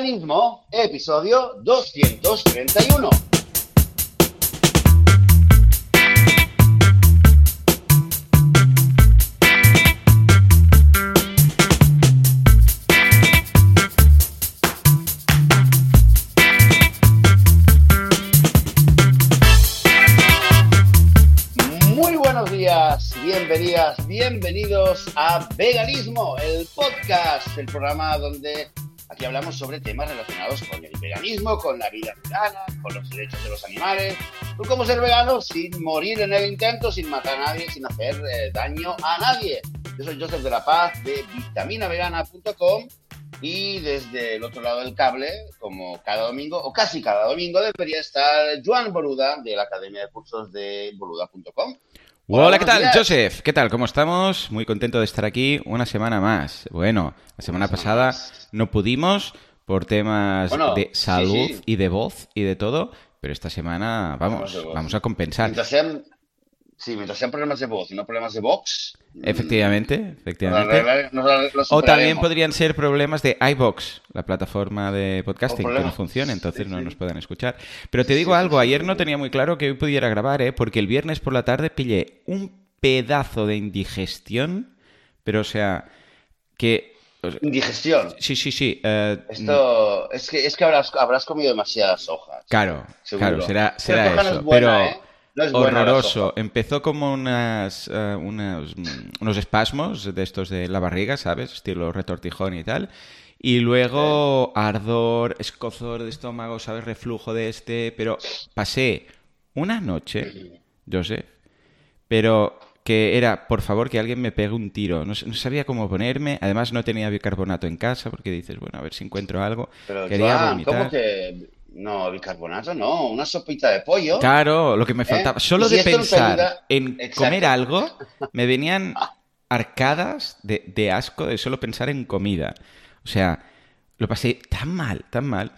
Veganismo, episodio 231. Muy buenos días, bienvenidas, bienvenidos a Veganismo, el podcast, el programa donde aquí hablamos sobre temas relacionados con el veganismo, con la vida vegana, con los derechos de los animales, con cómo ser vegano sin morir en el intento, sin matar a nadie, sin hacer eh, daño a nadie. Yo soy Joseph de la Paz de vitaminavegana.com y desde el otro lado del cable, como cada domingo, o casi cada domingo, debería estar Joan Boluda de la Academia de Cursos de boluda.com. Hola, ¿qué tal, Joseph? ¿Qué tal? ¿Cómo estamos? Muy contento de estar aquí una semana más. Bueno, la semana pasada no pudimos por temas Bueno, de salud sí. y de voz y de todo, pero esta semana vamos, voz. vamos a compensar. Mientras sean, sí, mientras sean problemas de voz y no problemas de. Efectivamente, nos efectivamente. arreglar- nos arreglar- los O también podrían ser problemas de iBox, la plataforma de podcasting, que no funciona, entonces sí, no sí. nos pueden escuchar. Pero te digo sí, algo, ayer no tenía muy claro que hoy pudiera grabar, ¿eh? porque el viernes por la tarde pillé un pedazo de indigestión, pero o sea, que... Indigestión. Sí, sí, sí. eh, Esto es que es que habrás, habrás comido demasiadas hojas. Claro, Seguro. claro, será, será no eso. buena, pero ¿eh? No es horroroso. soja. Empezó como unas, eh, unas, mm, unos espasmos de estos de la barriga, ¿sabes? Estilo retortijón y tal. Y luego ardor, escozor de estómago, ¿sabes? Reflujo de este. Pero pasé una noche, Joseph, pero que era, por favor, que alguien me pegue un tiro. No, no sabía cómo ponerme. Además, no tenía bicarbonato en casa porque dices, bueno, a ver si encuentro algo. Pero, Quería Joan, vomitar. ¿cómo que no, bicarbonato? No, una sopita de pollo. Claro, lo que me faltaba. ¿Eh? Solo Y si de pensar ayuda- en Exacto. comer algo, me venían arcadas de, de asco de solo pensar en comida. O sea, lo pasé tan mal, tan mal.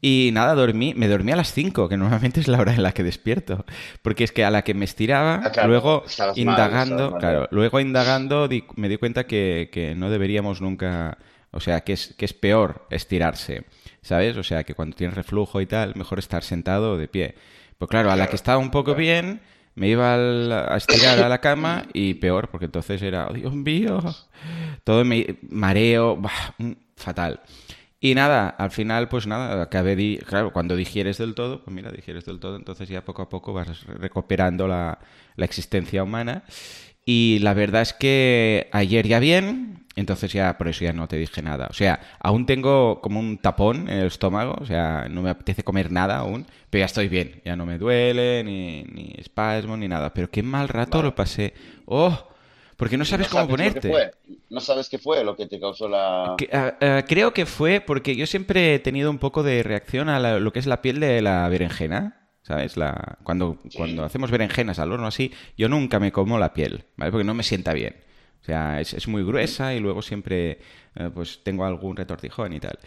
Y nada, dormí, me dormí a las 5, que normalmente es la hora en la que despierto. Porque es que a la que me estiraba, Ah, claro, luego indagando, estabas mal. claro, luego indagando di- me di cuenta que, que no deberíamos nunca, o sea, que es, que es peor estirarse, ¿sabes? O sea, que cuando tienes reflujo y tal, mejor estar sentado o de pie. Pues claro, a la que estaba un poco bien, me iba a estirar a la cama y peor, porque entonces era, "Oh, Dios mío, todo me mareo, bah, fatal. Y nada, al final, pues nada, acabé, di- claro, cuando digieres del todo, pues mira, digieres del todo, entonces ya poco a poco vas recuperando la, la existencia humana. Y la verdad es que ayer ya bien, entonces ya por eso ya no te dije nada. O sea, aún tengo como un tapón en el estómago, o sea, no me apetece comer nada aún, pero ya estoy bien, ya no me duele, ni, ni espasmo, ni nada. Pero qué mal rato lo pasé. ¡Oh! Porque no sabes No cómo lo que ponerte. fue. No sabes qué fue lo que te causó la... Que- ah, creo que fue porque yo siempre he tenido un poco de reacción a la- lo que es la piel de la berenjena. ¿Sabes? La, cuando, cuando hacemos berenjenas al horno así, yo nunca me como la piel, ¿vale? Porque no me sienta bien. O sea, es, es muy gruesa y luego siempre eh, pues tengo algún retortijón y tal.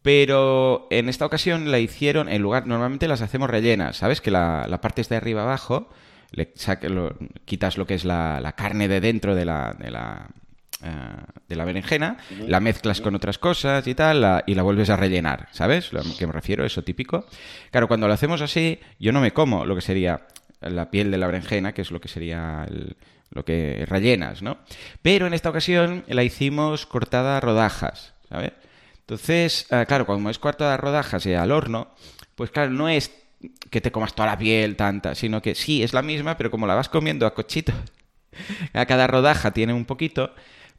Pero en esta ocasión la hicieron en lugar, normalmente las hacemos rellenas, ¿sabes? Que la, la parte es de arriba abajo, le saque- lo- quitas lo que es la, la carne de dentro de la, de la, eh, de la berenjena, la mezclas con otras cosas y tal, la- y la vuelves a rellenar, ¿sabes? Lo que me refiero, eso típico. Claro, cuando lo hacemos así, yo no me como lo que sería la piel de la berenjena, que es lo que sería el- lo que rellenas, ¿no? Pero en esta ocasión la hicimos cortada a rodajas, ¿sabes? Entonces, ah, claro, como es cortada a rodajas y al horno, pues claro, no es que te comas toda la piel tanta, sino que sí, es la misma, pero como la vas comiendo a cochitos, a cada rodaja tiene un poquito,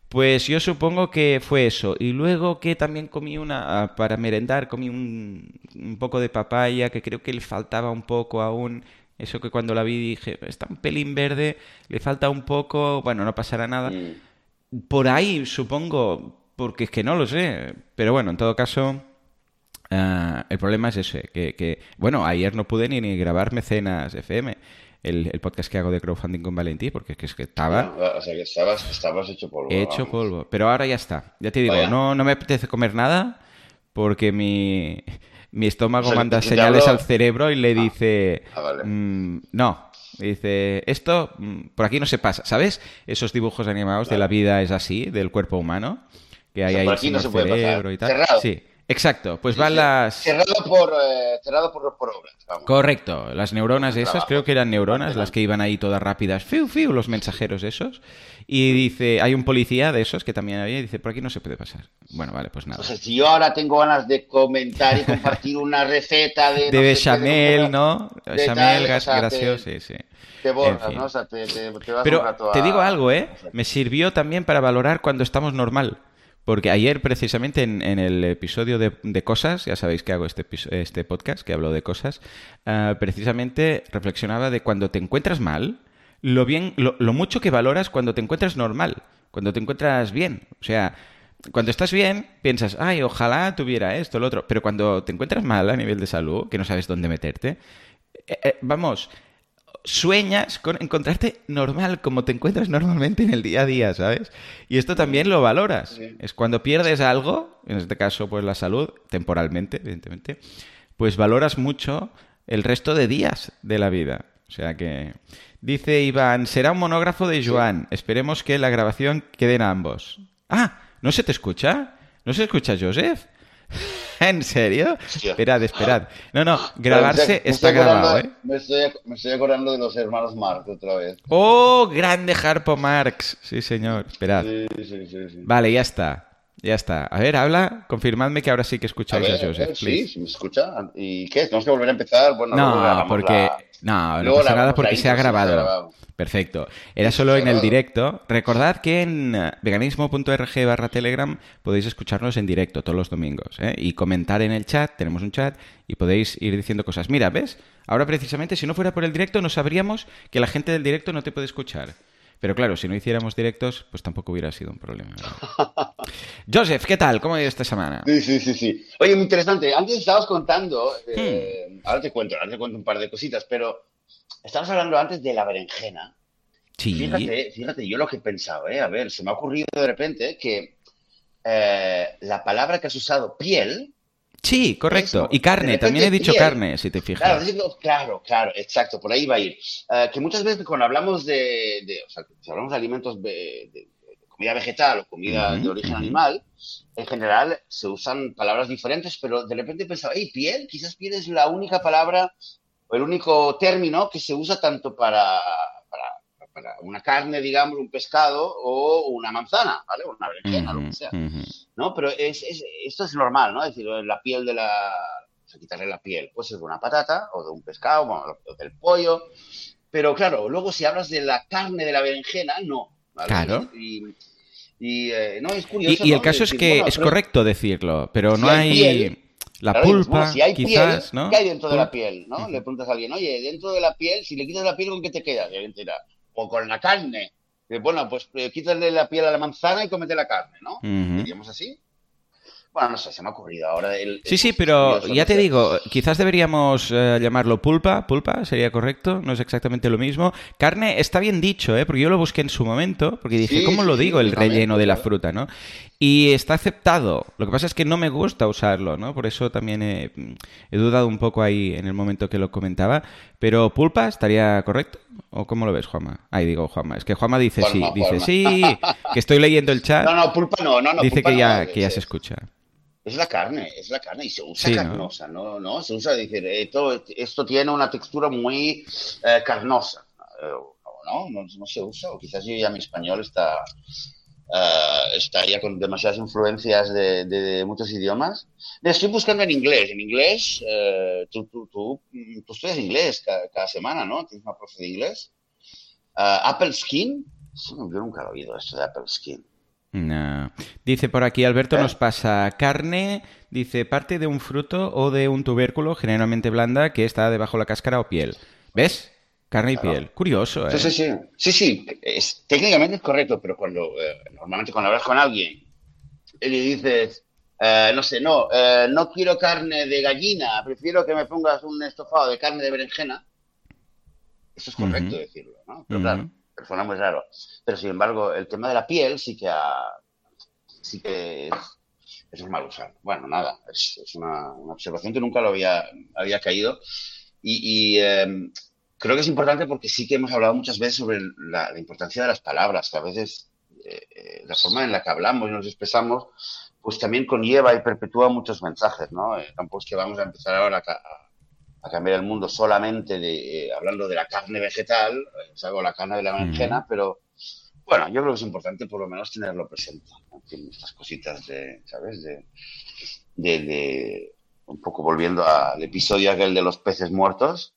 pues yo supongo que fue eso. Y luego que también comí una, ah, para merendar, comí un, un poco de papaya, que creo que le faltaba un poco aún. Eso que cuando la vi dije, está un pelín verde, le falta un poco, bueno, no pasará nada. Mm. Por ahí, supongo, porque es que no lo sé. Pero bueno, en todo caso, ah, el problema es ese, que, que, bueno, ayer no pude ni, ni grabar Mecenas FM, el, el podcast que hago de crowdfunding con Valentí, porque es que, es que estaba O sea, que estabas, estabas hecho polvo. hecho vamos. polvo. Pero ahora ya está. Ya te digo, Vaya. no, no me apetece comer nada porque mi, mi estómago O sea, manda señales al cerebro y le dice, ah, vale. mm, no, dice, esto mm, por aquí no se pasa. ¿Sabes? Esos dibujos animados de la vida es así, del cuerpo humano, que hay O sea, ahí por aquí no el se puede pasar. cerebro y tal. Cerrado. Sí, Exacto, pues van las... Cerrado por, eh, cerrado por, por obras. Vamos. Correcto, las neuronas esas, Trabajo. creo que eran neuronas las que iban ahí todas rápidas, fiu, fiu, los mensajeros esos. Y dice, hay un policía de esos que también había y dice, por aquí no se puede pasar. Bueno, vale, pues nada. O sea, si yo ahora tengo ganas de comentar y compartir una receta de... De no sé bechamel, ¿no? de Bechamel, gas gracioso, te- sí, sí. Te borras, En fin. ¿no? O sea, te, te- te vas un Pero te a- digo algo, ¿eh? Me sirvió también para valorar cuando estamos normal. Porque ayer, precisamente, en, el episodio de, cosas, ya sabéis que hago este, este podcast, que hablo de cosas, ah, precisamente reflexionaba de cuando te encuentras mal, lo bien, lo, lo mucho que valoras cuando te encuentras normal, cuando te encuentras bien. O sea, cuando estás bien, piensas, ay, ojalá tuviera esto, lo otro. Pero cuando te encuentras mal a nivel de salud, que no sabes dónde meterte, eh, eh, vamos, sueñas con encontrarte normal, como te encuentras normalmente en el día a día, ¿sabes? Y esto también lo valoras. Es cuando pierdes algo, en este caso, pues la salud, temporalmente, evidentemente, pues valoras mucho el resto de días de la vida. O sea que. Dice Iván, será un monógrafo de Joan. Esperemos que la grabación quede en ambos. Ah, ¿no se te escucha? ¿No se escucha, Joseph? ¿En serio? Hostia. Esperad, esperad. No, no, grabarse Me está grabado, ¿eh? Me estoy, me estoy acordando de los hermanos Marx otra vez. ¡Oh, grande Harpo Marx! Sí, señor. Esperad. Sí, sí, sí. sí. Vale, ya está. Ya está. A ver, habla. Confirmadme que ahora sí que escucháis a, ver, a Joseph, ver, sí, se me escucha. ¿Y qué? ¿Tenemos que volver a empezar? Bueno, No, porque... la- No, no pasa nada porque se ha grabado. Perfecto. Era solo en el directo. Recordad que en eh, veganismo.org barra telegram podéis escucharnos en directo todos los domingos. ¿eh? Y comentar en el chat, tenemos un chat, y podéis ir diciendo cosas. Mira, ¿ves? Ahora precisamente, si no fuera por el directo, no sabríamos que la gente del directo no te puede escuchar. Pero claro, si no hiciéramos directos, pues tampoco hubiera sido un problema. Joseph, ¿qué tal? ¿Cómo ha ido esta semana? Sí, sí, sí, sí. Oye, muy interesante. Antes estabas contando, Hmm. eh, ahora te cuento, ahora te cuento un par de cositas, pero estabas hablando antes de la berenjena. Sí. Fíjate, fíjate, yo lo que he pensado, ¿eh? A ver, se me ha ocurrido de repente que eh, la palabra que has usado, piel, Sí, correcto. Eso. Y carne, también he dicho piel. carne, si te Claro, fijas. digo, claro, claro, exacto, por ahí va a ir. Eh, que muchas veces cuando hablamos de, de- o sea, si hablamos de alimentos de, de- comida vegetal o comida Ujú, de origen ujú. animal, en general se usan palabras diferentes, pero de repente he pensado, hey, piel, quizás piel es la única palabra o el único término que se usa tanto para, para, para una carne, digamos, un pescado o una manzana, ¿vale? O una berenjena, lo Ujú, que sea. ¿No? Pero es, es- esto es normal, ¿no? Es decir, la piel de la... o sea, quitarle la piel, puede ser de una patata o de un pescado, bueno, o del pollo. Pero claro, luego si hablas de la carne de la berenjena, no. ¿vale? Claro. Y, y, eh, no, es curioso. y el ¿no? caso es que bueno, es pero- correcto decirlo, pero no hay hay piel, la claro, pulpa, bueno, si hay quizás, piel, ¿no? ¿qué hay dentro de la piel? ¿no? Le preguntas a alguien, oye, dentro de la piel, si le quitas la piel, ¿con qué te quedas? Y alguien te dirá, o con la carne. Bueno, pues eh, quítale la piel a la manzana y cómete la carne, ¿no? Ujú. Diríamos así. Bueno, no sé, se me ha ocurrido ahora. El, Sí, es sí, pero ya te digo, quizás deberíamos eh, llamarlo pulpa, pulpa, sería correcto, no es exactamente lo mismo. Carne está bien dicho, ¿eh? porque yo lo busqué en su momento, porque dije, Sí, ¿cómo sí, lo sí, digo el relleno de la fruta, no? Y está aceptado. Lo que pasa es que no me gusta usarlo, ¿no? Por eso también he, he dudado un poco ahí en el momento que lo comentaba. Pero pulpa estaría correcto, ¿o cómo lo ves, Juanma? Ahí digo, Juanma, es que Juanma dice sí, dice sí, que estoy leyendo el chat, No, no, pulpa no, no, no. dice pulpa que ya, es- que ya es- se escucha. Es la carne, es la carne y se usa carnosa, ¿no? ¿no? Se usa decir, esto, esto tiene una textura muy eh, carnosa. Eh, no, no, no se usa, o quizás yo ya mi español está, eh, está ya con demasiadas influencias de, de- de muchos idiomas. Me estoy buscando en inglés. En inglés, eh, tú, tú, tú, tú estudias inglés cada, cada semana, ¿no? Tienes una profe de inglés. Eh, Apple Skin, yo nunca he oído esto de Apple Skin. No. Dice por aquí, Alberto ¿Eh? nos pasa carne, dice parte de un fruto o de un tubérculo generalmente blanda que está debajo de la cáscara o piel. ¿Ves? Carne y Claro. piel. Curioso, ¿eh? Sí, sí, sí. Sí, sí, es, técnicamente es correcto, pero cuando eh, normalmente cuando hablas con alguien y le dices, eh, no sé, no, eh, no quiero carne de gallina, prefiero que me pongas un estofado de carne de berenjena, eso es correcto decirlo, ¿no? Pero claro, pero suena muy raro. Pero sin embargo, el tema de la piel sí que ha- sí que es, es normal usar. Bueno, nada, es, es una, una observación que nunca lo había, había caído. Y, y, eh, creo que es importante porque sí que hemos hablado muchas veces sobre la, la importancia de las palabras, que a veces eh, eh, la forma en la que hablamos y nos expresamos pues también conlleva y perpetúa muchos mensajes, ¿no? Eh, tampoco es que vamos a empezar ahora a, cambiar el mundo solamente de, eh, hablando de la carne vegetal, eh, o la carne de la berenjena, pero bueno, yo creo que es importante por lo menos tenerlo presente. En estas cositas de, ¿sabes? De, de, un poco volviendo al episodio aquel de los peces muertos,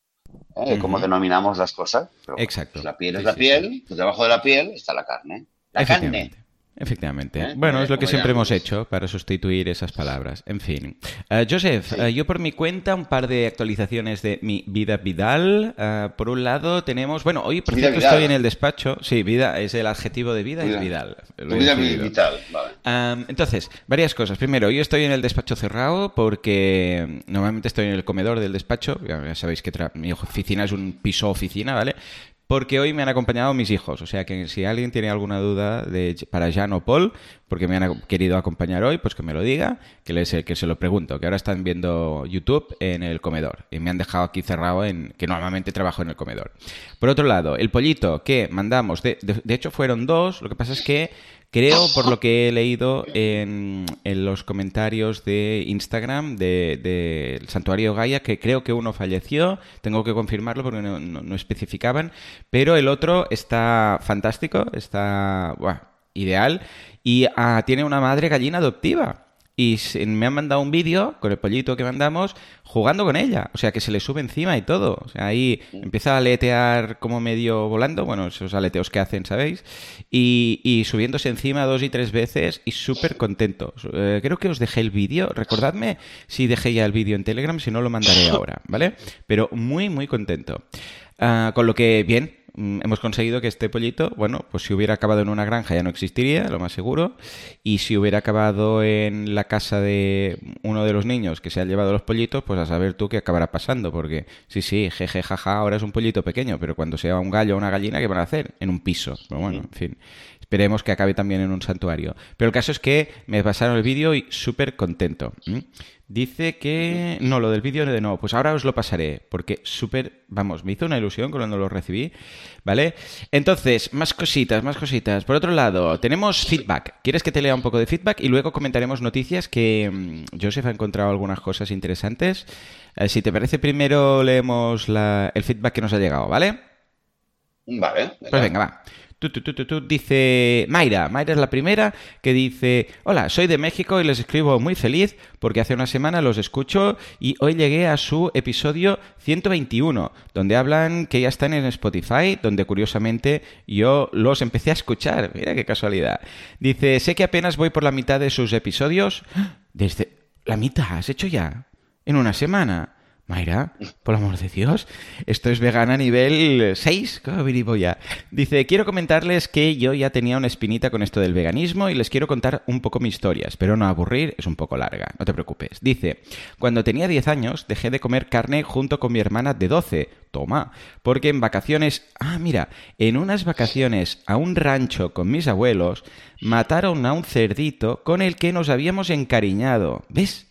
¿eh? cómo denominamos las cosas. Exacto. la piel es la piel, pues debajo de la piel está la carne. La carne. Efectivamente. ¿Eh? Bueno, es lo que siempre hemos hecho para sustituir esas palabras. En fin. Uh, Joseph, uh, yo por mi cuenta un par de actualizaciones de mi vida Vidal. Uh, por un lado tenemos, bueno, hoy por cierto estoy en el despacho. Sí, vida es el adjetivo de vida, vida. es Vidal. Vida Vidal, vale. entonces, varias cosas. Primero, yo estoy en el despacho cerrado porque normalmente estoy en el comedor del despacho. Ya, sabéis que mi oficina es un piso oficina, ¿vale? Porque hoy me han acompañado mis hijos. O sea que si alguien tiene alguna duda de, para Jan o Paul, porque me han querido acompañar hoy, pues que me lo diga, que les que se lo pregunto, que ahora están viendo YouTube en el comedor y me han dejado aquí cerrado en que normalmente trabajo en el comedor. Por otro lado, el pollito que mandamos, de hecho fueron dos, lo que pasa es que Creo, por lo que he leído en, los comentarios de Instagram del de, Santuario Gaia, que creo que uno falleció, tengo que confirmarlo porque no, especificaban, pero el otro está fantástico, está ideal. Y ah, tiene una madre gallina adoptiva y me han mandado un vídeo con el pollito que mandamos jugando con ella. O sea, que se le sube encima y todo. O sea, ahí empieza a aletear como medio volando, bueno, esos aleteos que hacen, ¿sabéis? Y, subiéndose encima dos y tres veces y súper contento. Eh, creo que os dejé el vídeo. Recordadme si dejé ya el vídeo en Telegram, si no lo mandaré ahora, ¿vale? Pero muy, muy contento. Ah, con lo que, bien, hemos conseguido que este pollito, bueno, pues si hubiera acabado en una granja ya no existiría, lo más seguro, y si hubiera acabado en la casa de uno de los niños que se ha llevado los pollitos, pues a saber tú qué acabará pasando, porque sí, sí, jeje, jaja, ahora es un pollito pequeño, pero cuando sea un gallo o una gallina, ¿qué van a hacer? En un piso. Pero bueno, en fin. Esperemos que acabe también en un santuario. Pero el caso es que me pasaron el vídeo y súper contento. Dice que... No, lo del vídeo de no. Pues ahora os lo pasaré, porque súper... Vamos, me hizo una ilusión cuando lo recibí, ¿vale? Entonces, más cositas, más cositas. Por otro lado, tenemos feedback. ¿Quieres que te lea un poco de feedback? Y luego comentaremos noticias que mm, Joseph ha encontrado algunas cosas interesantes. Eh, si te parece, primero leemos el feedback que nos ha llegado, ¿vale? Vale. Pues venga, va dice Mayra, Mayra es la primera que dice, hola, soy de México y les escribo muy feliz porque hace una semana los escucho y hoy llegué a su episodio 121, donde hablan que ya están en Spotify, donde curiosamente yo los empecé a escuchar, mira qué casualidad. Dice, sé que apenas voy por la mitad de sus episodios, desde... ¿La mitad has hecho ya? ¿En una semana? Mayra, por amor de Dios, esto es vegana nivel 6, ya. Dice, quiero comentarles que yo ya tenía una espinita con esto del veganismo y les quiero contar un poco mi historia. Espero no aburrir, es un poco larga, no te preocupes. Dice, cuando tenía 10 años dejé de comer carne junto con mi hermana de 12. Toma, porque en vacaciones, ah, mira, en unas vacaciones a un rancho con mis abuelos, mataron a un cerdito con el que nos habíamos encariñado. ¿Ves?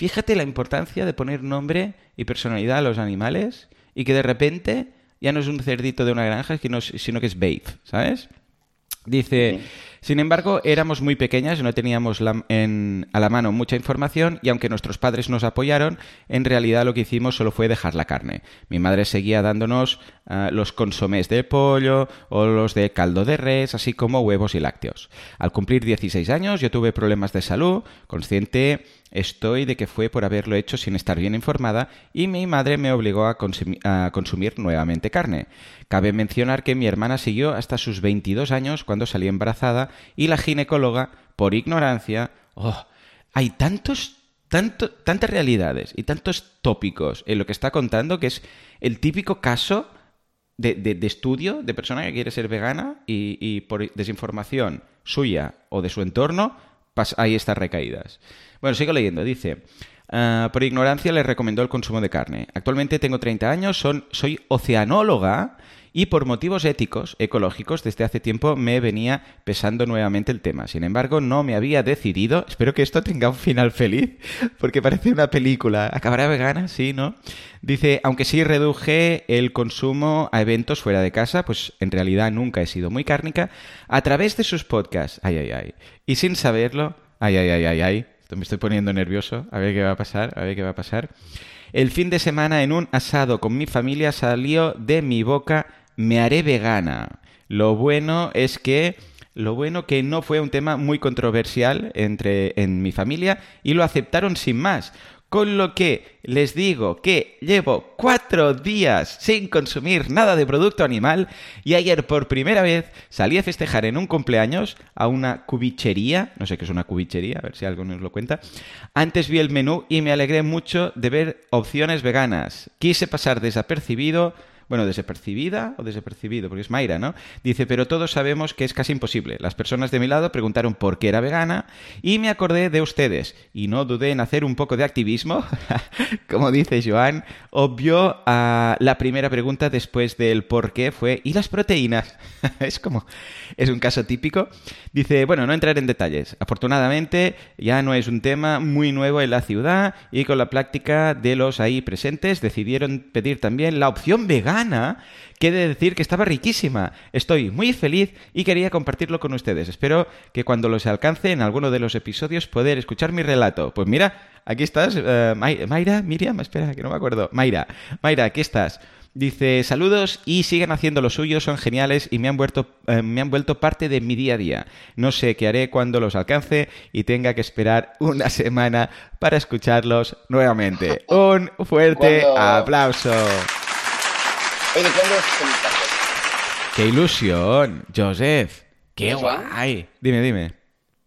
Fíjate la importancia de poner nombre y personalidad a los animales y que de repente ya no es un cerdito de una granja, sino que es Babe, ¿sabes? Dice, sin embargo, éramos muy pequeñas no teníamos a la mano mucha información y aunque nuestros padres nos apoyaron, en realidad lo que hicimos solo fue dejar la carne. Mi madre seguía dándonos ah, los consomés de pollo o los de caldo de res, así como huevos y lácteos. Al cumplir 16 años yo tuve problemas de salud, consciente estoy de que fue por haberlo hecho sin estar bien informada y mi madre me obligó a, a, consumir nuevamente carne. Cabe mencionar que mi hermana siguió hasta sus 22 años cuando salió embarazada y la ginecóloga, por ignorancia, oh, hay tantos, tanto, tantas realidades y tantos tópicos en lo que está contando que es el típico caso de, estudio de persona que quiere ser vegana y, por desinformación suya o de su entorno, hay estas recaídas. Bueno, sigo leyendo. Dice, ah, por ignorancia le recomendó el consumo de carne. Actualmente tengo 30 años, soy oceanóloga y por motivos éticos, ecológicos, desde hace tiempo me venía pesando nuevamente el tema. Sin embargo, no me había decidido. Espero que esto tenga un final feliz, porque parece una película. ¿Acabará vegana? Sí, ¿no? Dice, aunque sí reduje el consumo a eventos fuera de casa, pues en realidad nunca he sido muy cárnica, a través de sus podcasts. Ay, ay, ay. Y sin saberlo, Ay, ay, ay, ay, ay. Me estoy poniendo nervioso. A ver qué va a pasar, a ver qué va a pasar. El fin de semana en un asado con mi familia salió de mi boca me haré vegana. Lo bueno es que lo bueno que no fue un tema muy controversial entre en mi familia y lo aceptaron sin más. Con lo que les digo que llevo cuatro días sin consumir nada de producto animal y ayer por primera vez salí a festejar en un cumpleaños a una cubichería, no sé qué es una cubichería, a ver si algo nos lo cuenta. Antes vi el menú y me alegré mucho de ver opciones veganas. Quise pasar desapercibido bueno, desapercibida o desapercibido, porque es Mayra, ¿no? Dice, pero todos sabemos que es casi imposible. Las personas de mi lado preguntaron por qué era vegana y me acordé de ustedes y no dudé en hacer un poco de activismo, como dice Joan. Obvio, a la primera pregunta después del por qué fue, ¿y las proteínas? es como, es un caso típico. Dice, bueno, no entrar en detalles. Afortunadamente, ya no es un tema muy nuevo en la ciudad y con la práctica de los ahí presentes decidieron pedir también la opción vegana quiere decir que estaba riquísima. Estoy muy feliz y quería compartirlo con ustedes. Espero que cuando los alcance en alguno de los episodios poder escuchar mi relato. Pues mira, aquí estás, uh, Mayra, Miriam, espera, que no me acuerdo. Mayra, Mayra, aquí estás. Dice, saludos y sigan haciendo lo suyo, son geniales y me han, vuelto, eh, me han vuelto parte de mi día a día. No sé qué haré cuando los alcance y tenga que esperar una semana para escucharlos nuevamente. Un fuerte aplauso. Oye, ¿de cuándo es este mensaje? ¡Qué ilusión! Joseph, qué guay. Dime, dime.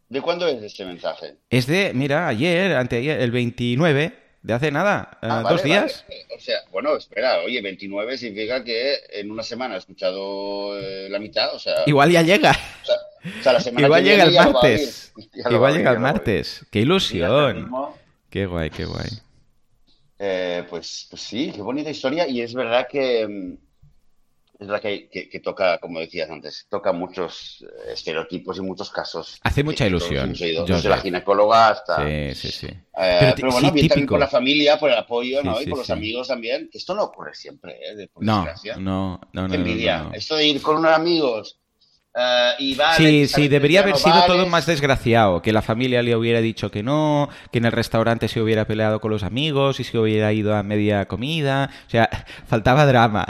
¿De cuándo es este mensaje? Es de, mira, ayer, anteayer, el 29 de hace nada, eh, ah, dos días. O sea, bueno, espera, oye, 29 significa que en una semana he escuchado eh, la mitad, o sea... Igual ya llega. O sea, la semana Igual llega el martes. Igual llega el martes. ¡Qué ilusión! Qué guay, qué guay. Eh, pues, pues, sí, qué bonita historia. Y es verdad que mm, es verdad que, toca, como decías antes, toca muchos eh, estereotipos y muchos casos. Hace mucha ilusión. desde la ginecóloga hasta. Sí, sí, sí. Eh, pero, bueno, bien también por la familia, por el apoyo, ¿no? y por los amigos también. Esto no ocurre siempre, ¿eh? no, no, no, no, envidia. Esto de ir con unos amigos eh, sí, sí, debería haber sido todo más desgraciado, que la familia le hubiera dicho que no, que en el restaurante se hubiera peleado con los amigos y se hubiera ido a media comida, o sea, faltaba drama.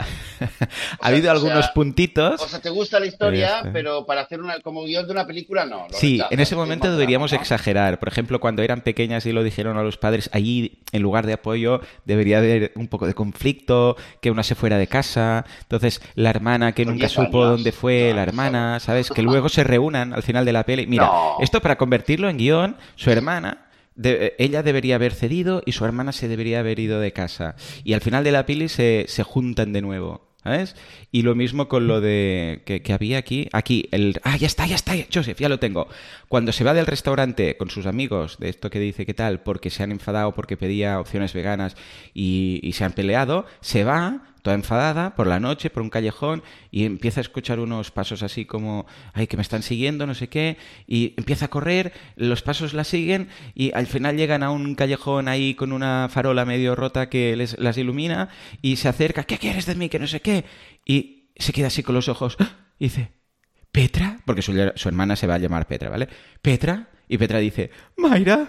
ha habido algunos puntitos. O sea, te gusta la historia, pero, para hacer una como guion de una película no. Sí, en ese momento deberíamos exagerar. Por ejemplo, cuando eran pequeñas y lo dijeron a los padres, allí en lugar de apoyo debería haber un poco de conflicto, que una se fuera de casa, entonces la hermana que nunca supo dónde fue, la hermana ¿sabes? Que luego se reúnan al final de la peli. Mira, esto para convertirlo en guion, su hermana ella debería haber cedido y su hermana se debería haber ido de casa. Y al final de la peli se, se juntan de nuevo. ¿Sabes? Y lo mismo con lo de que, que, había aquí. Aquí, el. Ah, ya está, ya está, Joseph, ya lo tengo. Cuando se va del restaurante con sus amigos, de esto que dice qué tal, porque se han enfadado porque pedía opciones veganas y, y se han peleado, se va, toda enfadada por la noche, por un callejón, y empieza a escuchar unos pasos así como, ay, que me están siguiendo, no sé qué, y empieza a correr, los pasos la siguen, y al final llegan a un callejón ahí con una farola medio rota que les, las ilumina, y se acerca, ¿qué quieres de mí? Que no sé qué, y se queda así con los ojos, ¡ah! y dice, ¿Petra? Porque su, su hermana se va a llamar Petra, ¿vale? ¿Petra? Y Petra dice, Mayra.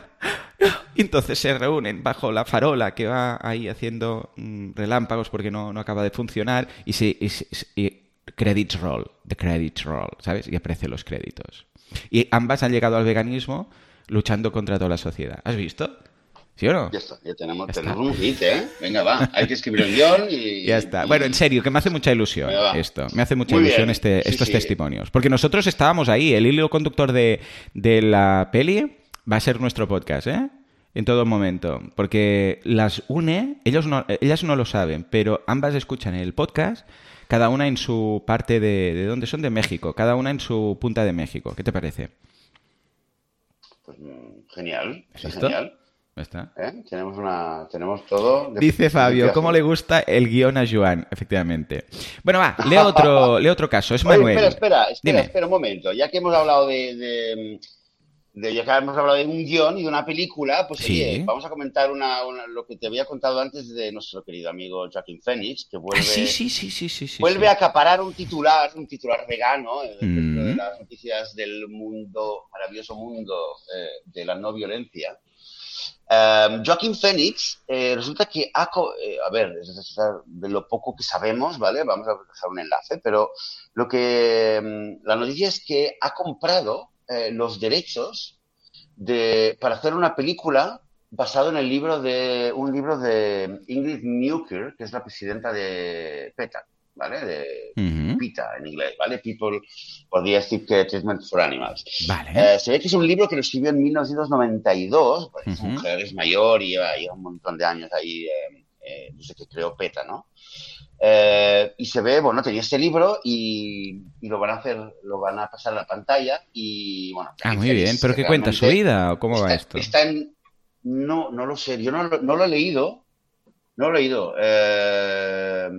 Y entonces se reúnen bajo la farola que va ahí haciendo mm, relámpagos porque no, no, acaba de funcionar y, se, credits roll, the credits roll, ¿sabes? Y aparecen los créditos. Y ambas han llegado al veganismo luchando contra toda la sociedad. ¿Has visto? ¿Sí o no? Ya está, ya tenemos, tenemos un hit, ¿eh? Venga, va, hay que escribir el guion y... Ya está. Bueno, en serio, que me hace mucha ilusión esto. Me hace mucha ilusión este, estos testimonios. Porque nosotros estábamos ahí, el hilo conductor de, de la peli va a ser nuestro podcast, ¿eh? En todo momento. Porque las une, ellos no, ellas no lo saben, pero ambas escuchan el podcast, cada una en su parte de... ¿De dónde son? De México. Cada una en su punta de México. ¿Qué te parece? Pues mm, genial. Genial. Está. ¿Eh? Tenemos, una, tenemos todo. Dice Fabio, ¿cómo le gusta el guion a Joan? Efectivamente. Bueno, va, leo otro, otro caso. Es Manuel. espera, espera, espera, espera, un momento. Ya que hemos hablado de, de, ya que hemos hablado de un guion y de una película, pues vamos a comentar una, lo que te había contado antes de nuestro querido amigo Joaquin Phoenix, que vuelve, sí, sí, sí, sí, sí, vuelve a acaparar un titular, un titular vegano, eh, de mm. las noticias del mundo, maravilloso mundo eh, de la no violencia. Um, Joaquin Phoenix, eh, resulta que ha, a ver, de lo poco que sabemos, ¿vale? Vamos a dejar un enlace, pero lo que mm, la noticia es que ha comprado eh, los derechos de, para hacer una película basado en el libro de un libro de Ingrid Newker, que es la presidenta de PETA, ¿vale? De PETA en inglés, ¿vale? People for the Ethic Treatment for Animals. Vale. Eh, se ve que es un libro que lo escribió en 1992, porque es mujer, es mayor y lleva, un montón de años ahí, eh, eh, desde que creó PETA, ¿no? Eh, y se ve, bueno, tenía este libro y, lo van a hacer, lo van a pasar a la pantalla y bueno. Ah, muy bien, pero ¿qué cuenta? ¿Su vida o cómo va esto? Está en, no, no lo sé, yo no, no lo he leído, no lo he leído, eh,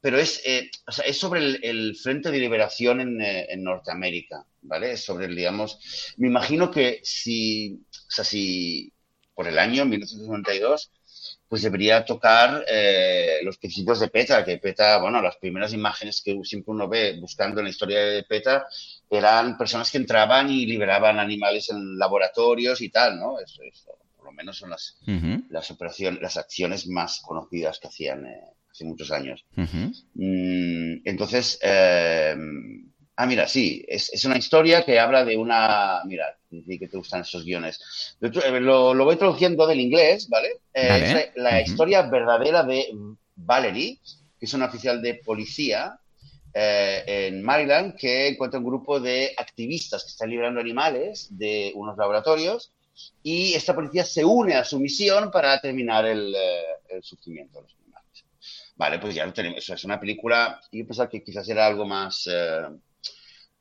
pero es, eh, o sea, es sobre el, Frente de Liberación en, en, Norteamérica, ¿vale? Es sobre, digamos, me imagino que si, o sea, si por el año 1992 pues debería tocar eh, los principios de PETA, que PETA, bueno, las primeras imágenes que siempre uno ve buscando en la historia de PETA eran personas que entraban y liberaban animales en laboratorios y tal, ¿no? Eso, por lo menos son las, las operaciones, las acciones más conocidas que hacían eh, hace muchos años. Mm, entonces, eh, Ah, mira, sí, es, una historia que habla de una. Mira, que te gustan esos guiones. Lo, lo voy traduciendo del inglés, ¿vale? Eh, es la, historia verdadera de Valerie, que es una oficial de policía eh, en Maryland que encuentra un grupo de activistas que están liberando animales de unos laboratorios y esta policía se une a su misión para terminar el, eh, sufrimiento de los animales. Vale, pues ya lo tenemos. Eso es una película. Yo pensaba que quizás era algo más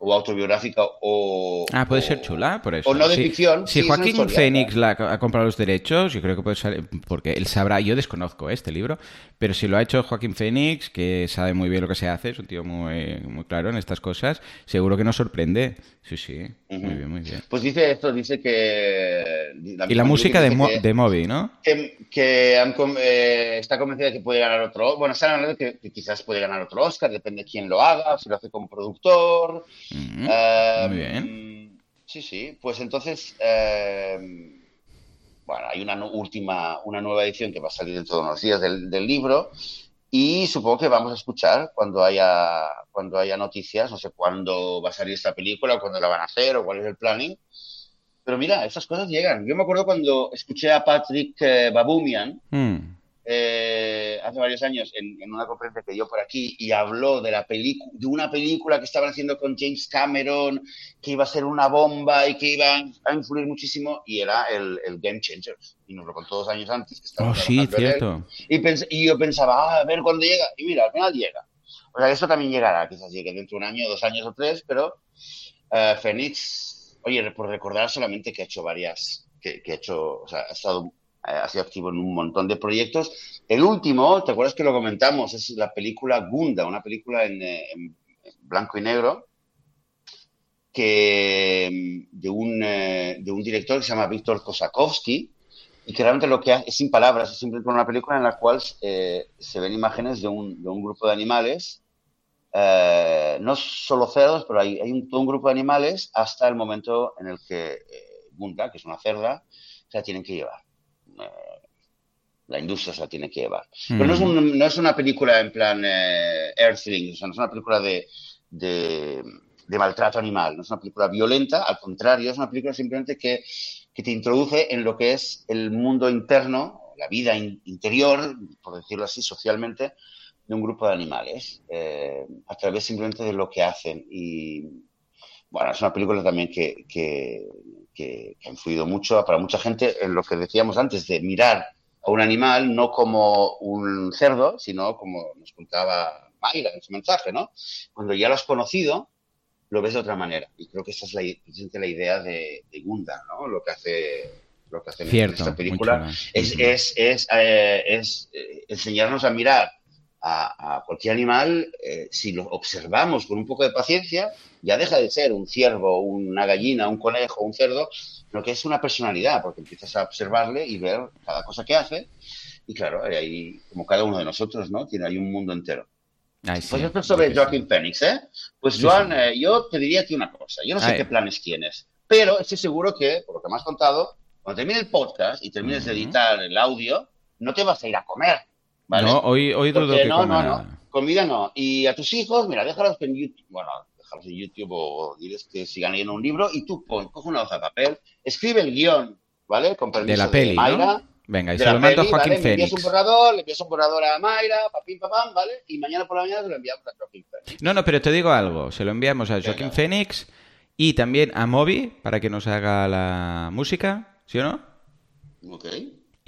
o autobiográfica o... Ah, puede ser chula, por eso. O no de ficción. Si Joaquín Phoenix la, ha comprado los derechos, yo creo que puede ser... Porque él sabrá, yo desconozco este libro, pero si lo ha hecho Joaquín Phoenix, que sabe muy bien lo que se hace, es un tío muy, muy claro en estas cosas, seguro que nos sorprende. Sí, sí, muy bien, muy bien. Pues dice esto, dice que... y la música de, de Moby, ¿no? Que, que eh, está convencida de que puede ganar otro... Bueno, están hablando de que, quizás puede ganar otro Oscar, depende de quién lo haga, si lo hace como productor... Muy bien. Em, sí, sí. Pues entonces, em, bueno, hay una última, una nueva edición que va a salir dentro de unos días del, libro y supongo que vamos a escuchar cuando haya, cuando haya noticias, no sé cuándo va a salir esta película, o cuándo la van a hacer, o cuál es el planning. Pero mira, esas cosas llegan. Yo me acuerdo cuando escuché a Patrick eh, Babumian, mm. Eh, hace varios años en, una conferencia que dio por aquí y habló de, la de una película que estaban haciendo con James Cameron, que iba a ser una bomba y que iba a influir muchísimo, y era el, Game Changers. Y nos lo contó dos años antes. Que oh, sí, cierto. Y, yo pensaba, ah, a ver cuándo llega. Y mira, al final llega. O sea, esto también llegará, quizás llegue dentro de un año, dos años o tres, pero uh, Phoenix, oye, por recordar solamente que ha hecho varias, que, que ha hecho, o sea, ha estado ha sido activo en un montón de proyectos. El último, ¿te acuerdas que lo comentamos? Es la película Gunda, una película en, eh, blanco y negro que, de, un, eh, de un director que se llama Víctor Kosakowski y que realmente lo que hace es sin palabras, es simplemente una película en la cual se ven imágenes de un, de un grupo de animales no solo cerdos, pero hay, un, todo un grupo de animales hasta el momento en el que Gunda, que es una cerda, se la tienen que llevar la industria se la tiene que llevar. Pero no es, no es, una película en plan eh, Earthling, o sea, no es una película de, de, maltrato animal, no es una película violenta, al contrario, es una película simplemente que, que te introduce en lo que es el mundo interno, la vida interior, por decirlo así, socialmente, de un grupo de animales, eh, a través simplemente de lo que hacen. Y bueno, es una película también que, que, que, ha influido mucho para mucha gente en lo que decíamos antes, de mirar a un animal no como un cerdo, sino como nos contaba Mayra en su mensaje, ¿no? Cuando ya lo has conocido, lo ves de otra manera. Y creo que esa es la, la idea de, Gunda, ¿no? Lo que hace, lo en esta película es, es, es, eh, es, eh, enseñarnos a mirar a, cualquier animal, eh, si lo observamos con un poco de paciencia, ya deja de ser un ciervo, una gallina, un conejo, un cerdo, lo que es una personalidad, porque empiezas a observarle y ver cada cosa que hace. Y claro, ahí, como cada uno de nosotros, ¿no? Tiene ahí un mundo entero. pues esto es sobre Joaquín Phoenix, ¿eh? Pues Joan, eh, yo te diría que una cosa. Yo no sé qué planes tienes, pero estoy seguro que, por lo que me has contado, cuando termine el podcast y termines de editar el audio, no te vas a ir a comer. ¿Vale? No, hoy, hoy dudo que no, no, no, comida no. Y a tus hijos, mira, déjalos en YouTube, bueno, déjalos en YouTube o diles que sigan leyendo un libro y tú pon, coge una hoja de papel, escribe el guion, ¿vale? Con permiso de la peli, ¿no? Venga, y se lo mando a Joaquín Phoenix. Le envías un borrador, le envías un borrador a Mayra, papín, papán, ¿vale? Y mañana por la mañana se lo enviamos a Joaquín Phoenix. No, no, pero te digo algo. Se lo enviamos a Joaquín Phoenix y también a Moby para que nos haga la música, ¿sí o no? Ok.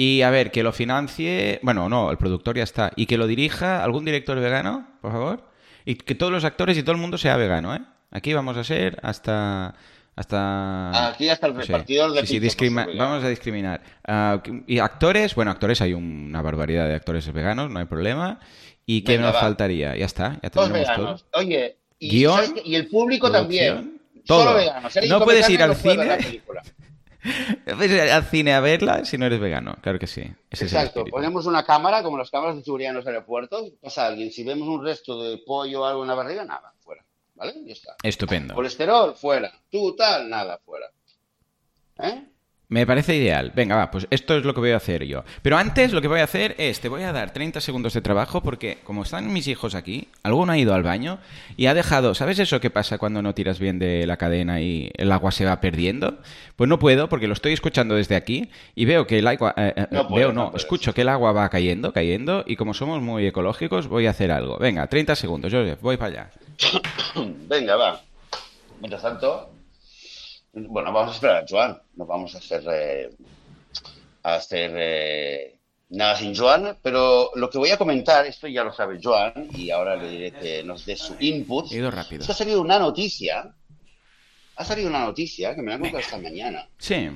Y a ver, que lo financie, bueno, no, el productor ya está, y que lo dirija algún director vegano, por favor, y que todos los actores y todo el mundo sea vegano, ¿eh? Aquí vamos a ser hasta... Hasta... Aquí hasta el repartidor de sí, sí, Vamos a discriminar. Ah, y actores, bueno, actores hay una barbaridad de actores veganos, no hay problema. ¿Y qué nos faltaría? Ya está, ya tenemos todo. Oye, y, y el público también. Todo. Solo veganos. No puedes ir al cine. al cine a verla si no eres vegano, claro que sí. Exacto, ponemos una cámara, como las cámaras de seguridad en los aeropuertos, pasa alguien, si vemos un resto de pollo o algo en la barriga, nada, fuera, ¿vale? Ya está. Estupendo. Colesterol, fuera. Tú, tal, nada, fuera. ¿Eh? Me parece ideal. Venga, va, pues esto es lo que voy a hacer yo. Pero antes lo que voy a hacer es, te voy a dar 30 segundos de trabajo porque como están mis hijos aquí, alguno ha ido al baño y ha dejado, ¿sabes eso que pasa cuando no tiras bien de la cadena y el agua se va perdiendo? Pues no puedo porque lo estoy escuchando desde aquí y veo que el agua, eh, eh, no veo, no, escucho que el agua va cayendo, cayendo y como somos muy ecológicos voy a hacer algo. Venga, 30 segundos, Joseph, voy para allá. Venga, va. Mientras tanto, bueno, vamos a esperar a Joan. No vamos a hacer, eh, a hacer eh, nada sin Joan, pero lo que voy a comentar, esto ya lo sabe Joan, y ahora le diré que nos dé su input. He ido rápido. ha salido una noticia. Ha salido una noticia que me la han contado esta mañana. Sí.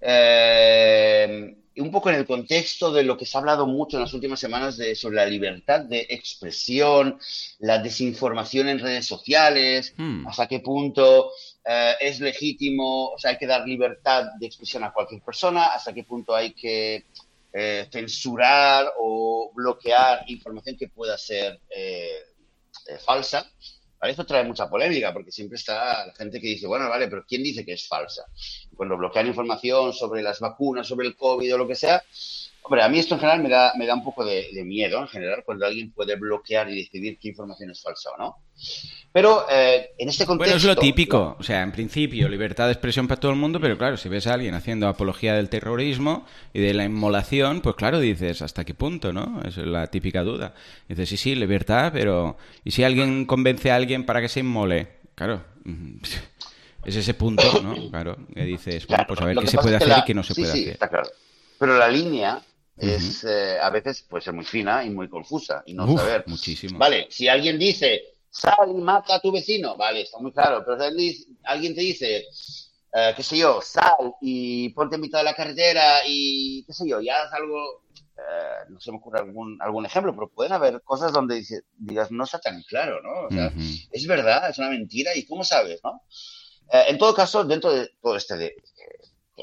Eh, un poco en el contexto de lo que se ha hablado mucho en las últimas semanas de, sobre la libertad de expresión, la desinformación en redes sociales, hmm. hasta qué punto eh, es legítimo, o sea, hay que dar libertad de expresión a cualquier persona, hasta qué punto hay que eh, censurar o bloquear información que pueda ser eh, falsa. Esto trae mucha polémica porque siempre está la gente que dice, bueno, vale, pero ¿quién dice que es falsa? Cuando bloquean información sobre las vacunas, sobre el COVID o lo que sea, Hombre, a mí esto en general me da, me da un poco de, miedo, en general, cuando alguien puede bloquear y decidir qué información es falsa o no. Pero eh, en este contexto... Bueno, es lo típico. O sea, en principio, libertad de expresión para todo el mundo, pero claro, si ves a alguien haciendo apología del terrorismo y de la inmolación, pues claro, dices, ¿hasta qué punto, no? Esa es la típica duda. Dices, sí, sí, libertad, pero... ¿Y si alguien convence a alguien para que se inmole? Claro. Es ese punto, ¿no? Claro, que dices, bueno, pues a ver qué se puede hacer y qué no se puede sí, hacer. Está claro. Pero la línea es eh, a veces puede ser muy fina y muy confusa y no saber. Muchísimo. Vale, si alguien dice sal y mata a tu vecino, vale, está muy claro, pero si alguien te dice, eh, qué sé yo, sal y ponte en mitad de la carretera y qué sé yo, ya haz algo, eh, no se me ocurre algún, algún ejemplo, pero pueden haber cosas donde digas, no está tan claro, ¿no? O sea, es verdad, es una mentira y cómo sabes, ¿no? en todo caso, dentro de todo este de,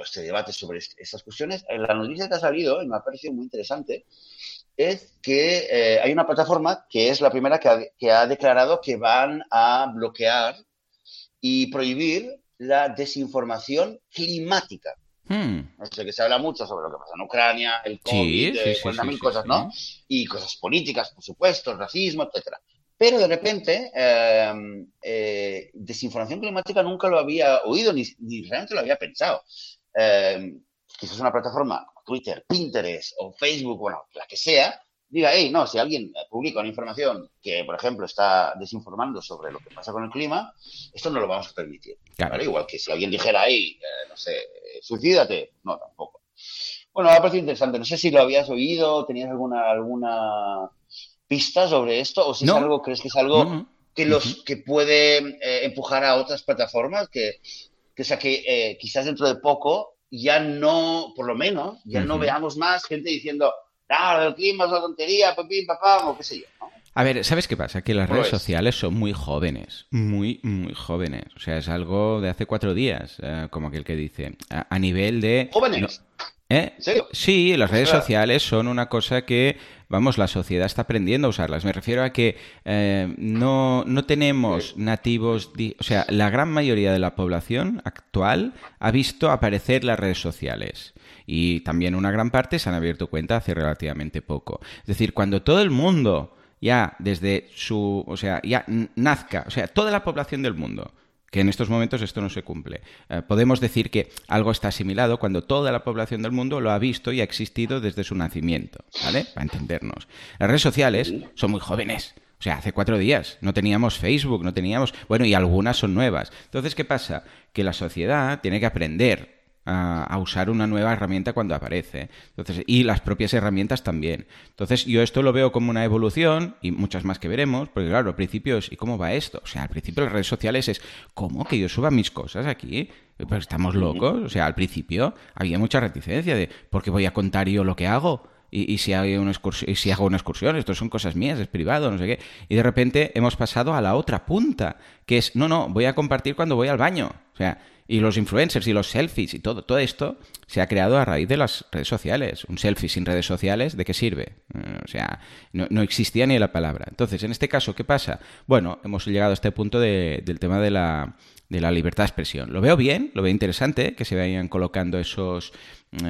este debate sobre estas cuestiones, la noticia que ha salido, y me ha parecido muy interesante, es que eh, hay una plataforma que es la primera que ha, declarado que van a bloquear y prohibir la desinformación climática. Hmm. O sea, que se habla mucho sobre lo que pasa en Ucrania, el COVID, sí, eh, cosas, ¿no? Y cosas políticas, por supuesto, racismo, etcétera. Pero de repente, em, eh, desinformación climática nunca lo había oído ni, ni realmente lo había pensado eh, quizás una plataforma como Twitter, Pinterest o Facebook, bueno, la que sea, diga, hey, no, si alguien publica una información que, por ejemplo, está desinformando sobre lo que pasa con el clima, esto no lo vamos a permitir. Igual que si alguien dijera, hey, eh, no sé, suicídate, no, tampoco. Bueno, me ha parecido interesante. No sé si lo habías oído, tenías alguna, alguna pista sobre esto, o si es algo, crees que es algo que los que puede eh, empujar a otras plataformas que que, sea, que eh, quizás dentro de poco ya no, por lo menos, ya no veamos más gente diciendo, ah, el clima es una tontería, papín, papá, o qué sé yo, ¿no? A ver, ¿sabes qué pasa? Que las Pues- redes sociales son muy jóvenes, muy, muy jóvenes. O sea, es algo de hace cuatro días, eh, como aquel que dice, a, a nivel de... Jóvenes. ¿Eh? ¿En serio? Sí, las redes sociales son una cosa que, vamos, la sociedad está aprendiendo a usarlas. Me refiero a que eh, no, no tenemos nativos, o sea, la gran mayoría de la población actual ha visto aparecer las redes sociales. Y también una gran parte se han abierto cuenta hace relativamente poco. Es decir, cuando todo el mundo ya desde su, o sea, ya nazca, o sea, toda la población del mundo que en estos momentos esto no se cumple. Eh, podemos decir que algo está asimilado cuando toda la población del mundo lo ha visto y ha existido desde su nacimiento, ¿vale? Para entendernos. Las redes sociales son muy jóvenes. O sea, hace cuatro días no teníamos Facebook, no teníamos... Bueno, y algunas son nuevas. Entonces, ¿qué pasa? Que la sociedad tiene que aprender a, a usar una nueva herramienta cuando aparece. Entonces, y las propias herramientas también. Entonces, yo esto lo veo como una evolución y muchas más que veremos, porque claro, al principio es, ¿y cómo va esto? O sea, al principio las redes sociales es, ¿cómo que yo suba mis cosas aquí? Pues estamos locos. O sea, al principio había mucha reticencia de, ¿por qué voy a contar yo lo que hago? Y, y si, hay una excursión, y si hago una excursión, esto son cosas mías, es privado, no sé qué. Y de repente hemos pasado a la otra punta, que es, no, no, voy a compartir cuando voy al baño. O sea, y los influencers y los selfies y todo, todo esto se ha creado a raíz de las redes sociales. Un selfie sin redes sociales, ¿de qué sirve? Eh, o sea, no, no existía ni la palabra. Entonces, en este caso, ¿qué pasa? Bueno, hemos llegado a este punto de- del tema de la, de la libertad de expresión. Lo veo bien, lo veo interesante que se vayan colocando esos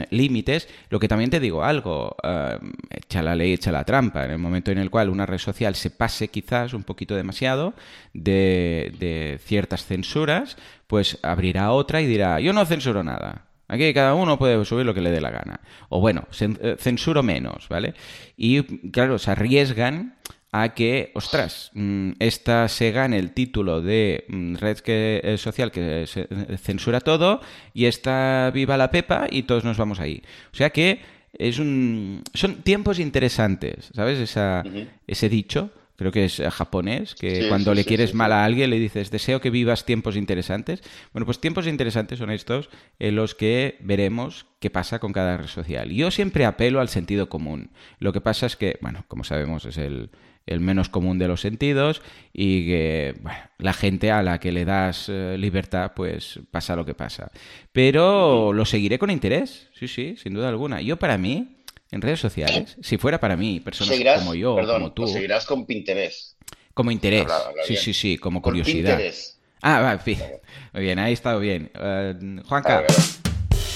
límites. Lo que también te digo algo, eh, echa la ley, echa la trampa. En el momento en el cual una red social se pase quizás un poquito demasiado de, de ciertas censuras, pues abrirá otra y dirá, yo no censuro nada. Aquí cada uno puede subir lo que le dé la gana. O bueno, eh, censuro menos, ¿vale? Y claro, se arriesgan a que, ostras, mm, esta se gane el título de mm, red que, eh, social que se- eh, censura todo y esta viva la pepa y todos nos vamos ahí. O sea que es un, son tiempos interesantes, ¿sabes? Esa, Ese dicho, creo que es eh, japonés, que Sí, cuando sí, le sí, quieres mal a alguien le dices, deseo que vivas tiempos interesantes. Bueno, pues tiempos interesantes son estos en los que veremos qué pasa con cada red social. Yo siempre apelo al sentido común. Lo que pasa es que, bueno, como sabemos, es el, el menos común de los sentidos y que bueno, la gente a la que le das eh, libertad, pues pasa lo que pasa. Pero lo seguiré con interés, sí, sí, sin duda alguna. Yo para mí, en redes sociales, si fuera para mí, personas Seguirás, como yo, perdón, como tú, lo seguirás con Pinterest. como interés. Habla- habla sí, bien. sí, sí, como curiosidad. Pinterest. Ah, va, en fin. Muy bien, ahí está bien. Eh, Juanca.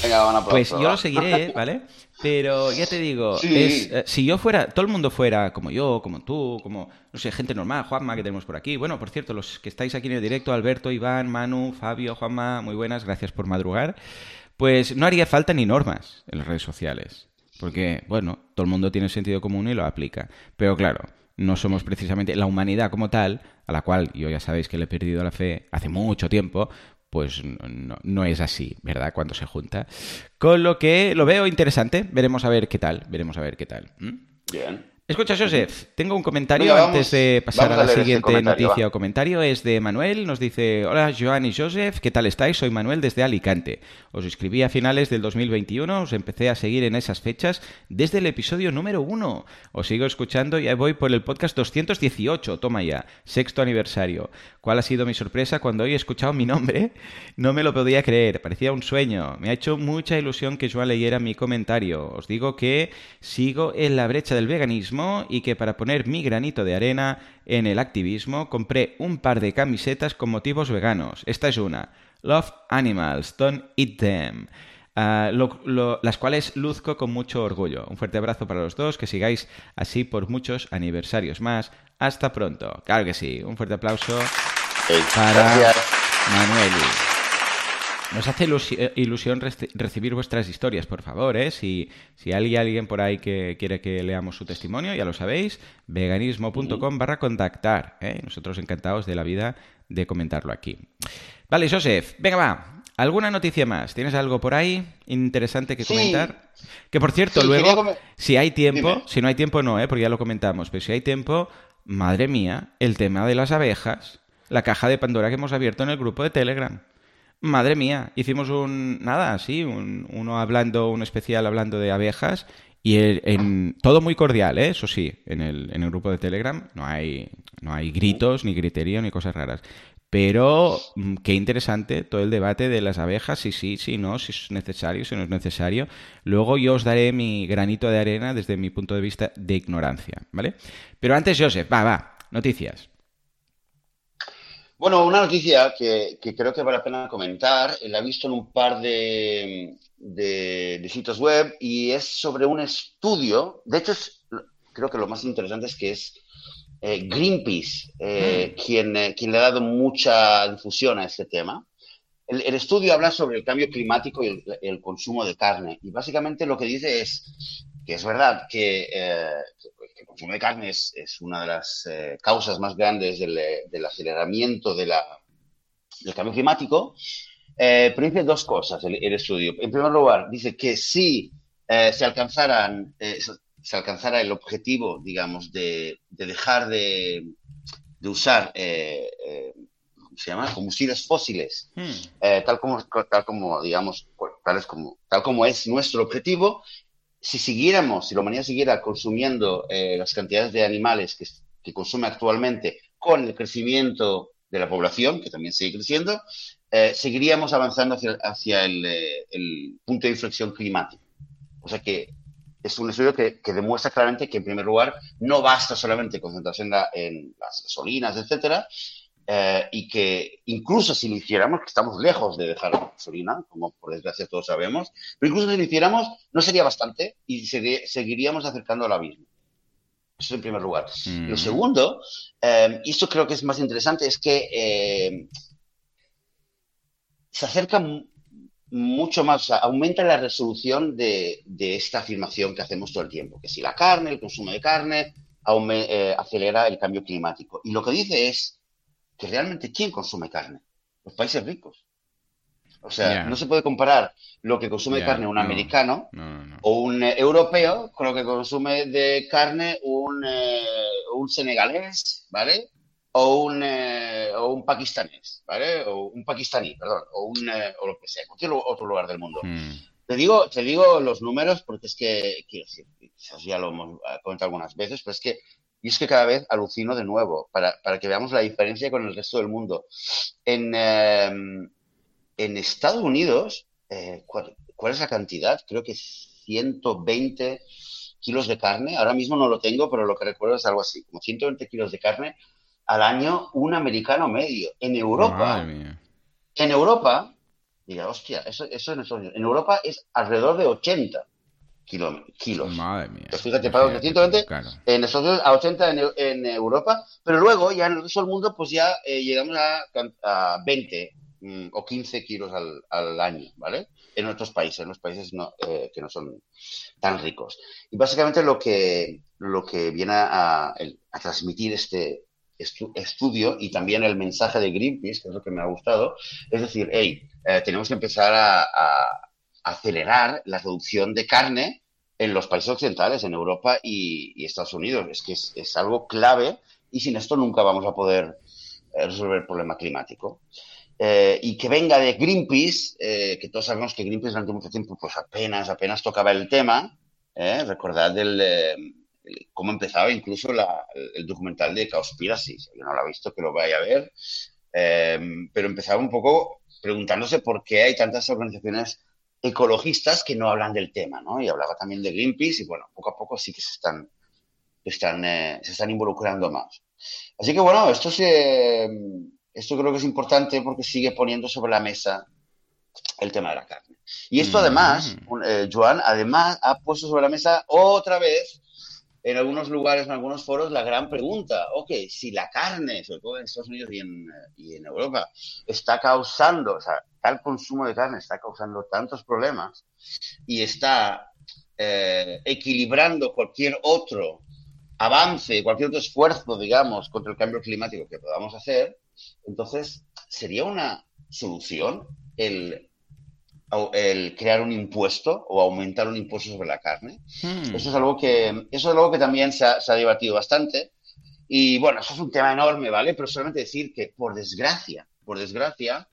Venga, van a pues yo lo seguiré, ¿vale? Pero ya te digo, Sí. es, eh, si yo fuera, todo el mundo fuera como yo, como tú, como, no sé, gente normal, Juanma, que tenemos por aquí. Bueno, por cierto, los que estáis aquí en el directo, Alberto, Iván, Manu, Fabio, Juanma, muy buenas, gracias por madrugar. Pues no haría falta ni normas en las redes sociales. Porque, bueno, todo el mundo tiene sentido común y lo aplica. Pero claro, no somos precisamente la humanidad como tal, a la cual yo ya sabéis que le he perdido la fe hace mucho tiempo, pues no, es así, ¿verdad? Cuando se junta. Con lo que lo veo interesante, veremos a ver qué tal, veremos a ver qué tal. Bien. Escucha, Joseph, tengo un comentario vamos- antes de pasar a la siguiente noticia va. o comentario. Es de Manuel, nos dice, hola Joan y Joseph, ¿qué tal estáis? Soy Manuel desde Alicante. Os escribí a finales del 2021, os empecé a seguir en esas fechas desde el episodio número uno. Os sigo escuchando y voy por el podcast 218, toma ya, sexto aniversario. ¿Cuál ha sido mi sorpresa cuando hoy he escuchado mi nombre? No me lo podía creer, parecía un sueño. Me ha hecho mucha ilusión que Joan leyera mi comentario. Os digo que sigo en la brecha del veganismo y que para poner mi granito de arena en el activismo compré un par de camisetas con motivos veganos. Esta es una. Love animals, don't eat them. Ah, lo- lo- las cuales luzco con mucho orgullo. Un fuerte abrazo para los dos, que sigáis así por muchos aniversarios más. Hasta pronto. Claro que sí. Un fuerte aplauso para gracias. Manuel. Nos hace eh, ilusión reci- recibir vuestras historias, por favor, ¿eh? Si, si hay alguien por ahí que quiere que leamos su testimonio, ya lo sabéis, veganismo.com barra contactar. ¿eh? Nosotros encantados de la vida de comentarlo aquí. Vale, Joseph, venga, va. ¿Alguna noticia más? ¿Tienes algo por ahí interesante que Sí. comentar? Que por cierto, Sí, luego, si hay tiempo, Dime. si no hay tiempo no, ¿eh? porque ya lo comentamos, pero si hay tiempo, madre mía, el tema de las abejas, la caja de Pandora que hemos abierto en el grupo de Telegram. Madre mía, hicimos un, nada, así, un, uno hablando, un especial hablando de abejas Y en, todo muy cordial, ¿eh? eso sí, en el, en el grupo de Telegram no hay, no hay gritos, ni griterío, ni cosas raras. Pero mm, qué interesante todo el debate de las abejas, si sí, si no, si es necesario, si no es necesario. Luego yo os daré mi granito de arena desde mi punto de vista de ignorancia, ¿vale? Pero antes, Joseph, va, va, noticias. Bueno, una noticia que, creo que vale la pena comentar, la he visto en un par de, sitios web y es sobre un estudio, de hecho creo que lo más interesante es que es eh, Greenpeace eh, mm. quien, eh, quien le ha dado mucha difusión a este tema. El, estudio habla sobre el cambio climático y el, consumo de carne y básicamente lo que dice es que es verdad que, el consumo de carne es, una de las causas más grandes del, aceleramiento de la, del cambio climático, pero dice dos cosas el, estudio. En primer lugar, dice que si se alcanzaran se alcanzara el objetivo, digamos, de, dejar de, usar, eh, eh, se llama? Combustibles fósiles, hmm. eh, tal, como, tal como, digamos, tal, como, tal como es nuestro objetivo, si siguiéramos, si la humanidad siguiera consumiendo las cantidades de animales que, consume actualmente con el crecimiento de la población, que también sigue creciendo, seguiríamos avanzando hacia, el, el, punto de inflexión climático. O sea que es un estudio que, demuestra claramente que, en primer lugar, no basta solamente concentrarse en, en las gasolinas, etcétera, eh, y que incluso si lo hiciéramos, que estamos lejos de dejar la gasolina, como por desgracia todos sabemos, pero incluso si lo hiciéramos, no sería bastante y seguiríamos acercando al abismo. Eso en primer lugar. Lo segundo, eh, y esto creo que es más interesante, es que eh, se acerca mucho más, aumenta la resolución de, esta afirmación que hacemos todo el tiempo, que si la carne, el consumo de carne, acelera el cambio climático. Y lo que dice es que realmente ¿quién consume carne? Los países ricos. O sea, no se puede comparar lo que consume carne un americano o un eh, europeo con lo que consume de carne un, eh, un senegalés, ¿vale? o un, eh, o un pakistanés, ¿vale? O un pakistaní, perdón, o, un, eh, o lo que sea, cualquier otro lugar del mundo. Hmm. Te, digo, te digo los números porque es que, quiero decir, quizás ya lo hemos comentado algunas veces, pero es que, y es que cada vez alucino de nuevo, para, para que veamos la diferencia con el resto del mundo. En, em, en Estados Unidos, eh, ¿cuál, ¿cuál, es la cantidad? Creo que 120 kilos de carne. Ahora mismo no lo tengo, pero lo que recuerdo es algo así, como 120 kilos de carne al año un americano medio. En Europa, en Europa, diga, hostia, eso, eso en, en Europa es alrededor de 80 kilos. Madre mía. Pues fíjate, pago 120 en Estados Unidos, a 80 en, Europa, pero luego ya en el resto del mundo pues ya eh, llegamos a, 20 mm, o 15 kilos al, año, ¿vale? En otros países, en los países eh, que no son tan ricos. Y básicamente lo que, lo que viene a transmitir este, estudio y también el mensaje de Greenpeace, que es lo que me ha gustado, es decir, hey, eh, tenemos que empezar a, acelerar la reducción de carne en los países occidentales, en Europa y, Estados Unidos. Es que es, algo clave y sin esto nunca vamos a poder eh, resolver el problema climático. Eh, y que venga de Greenpeace, que todos sabemos que Greenpeace durante mucho tiempo pues apenas, apenas tocaba el tema, recordad del cómo empezaba incluso el documental de Cowspiracy. Si no lo ha visto, que lo vaya a ver. Pero empezaba un poco preguntándose por qué hay tantas organizaciones ecologistas que no hablan del tema, ¿no? Y hablaba también de Greenpeace y, bueno, poco a poco sí que se están, están, eh, se están involucrando más. Así que, bueno, esto, esto creo que es importante porque sigue poniendo sobre la mesa el tema de la carne. Y esto además, mm. eh, Joan, además ha puesto sobre la mesa otra vez en algunos lugares, en algunos foros, la gran pregunta, ok, si la carne, sobre todo en Estados Unidos y en, Europa, está causando, o sea, tal consumo de carne está causando tantos problemas y está eh, equilibrando cualquier otro avance, cualquier otro esfuerzo, digamos, contra el cambio climático que podamos hacer, entonces sería una solución el el crear un impuesto o aumentar un impuesto sobre la carne. Hmm. Eso, es algo que, eso es algo que también se ha, debatido bastante. Y bueno, eso es un tema enorme, ¿vale? Pero solamente decir que, por desgracia, por desgracia,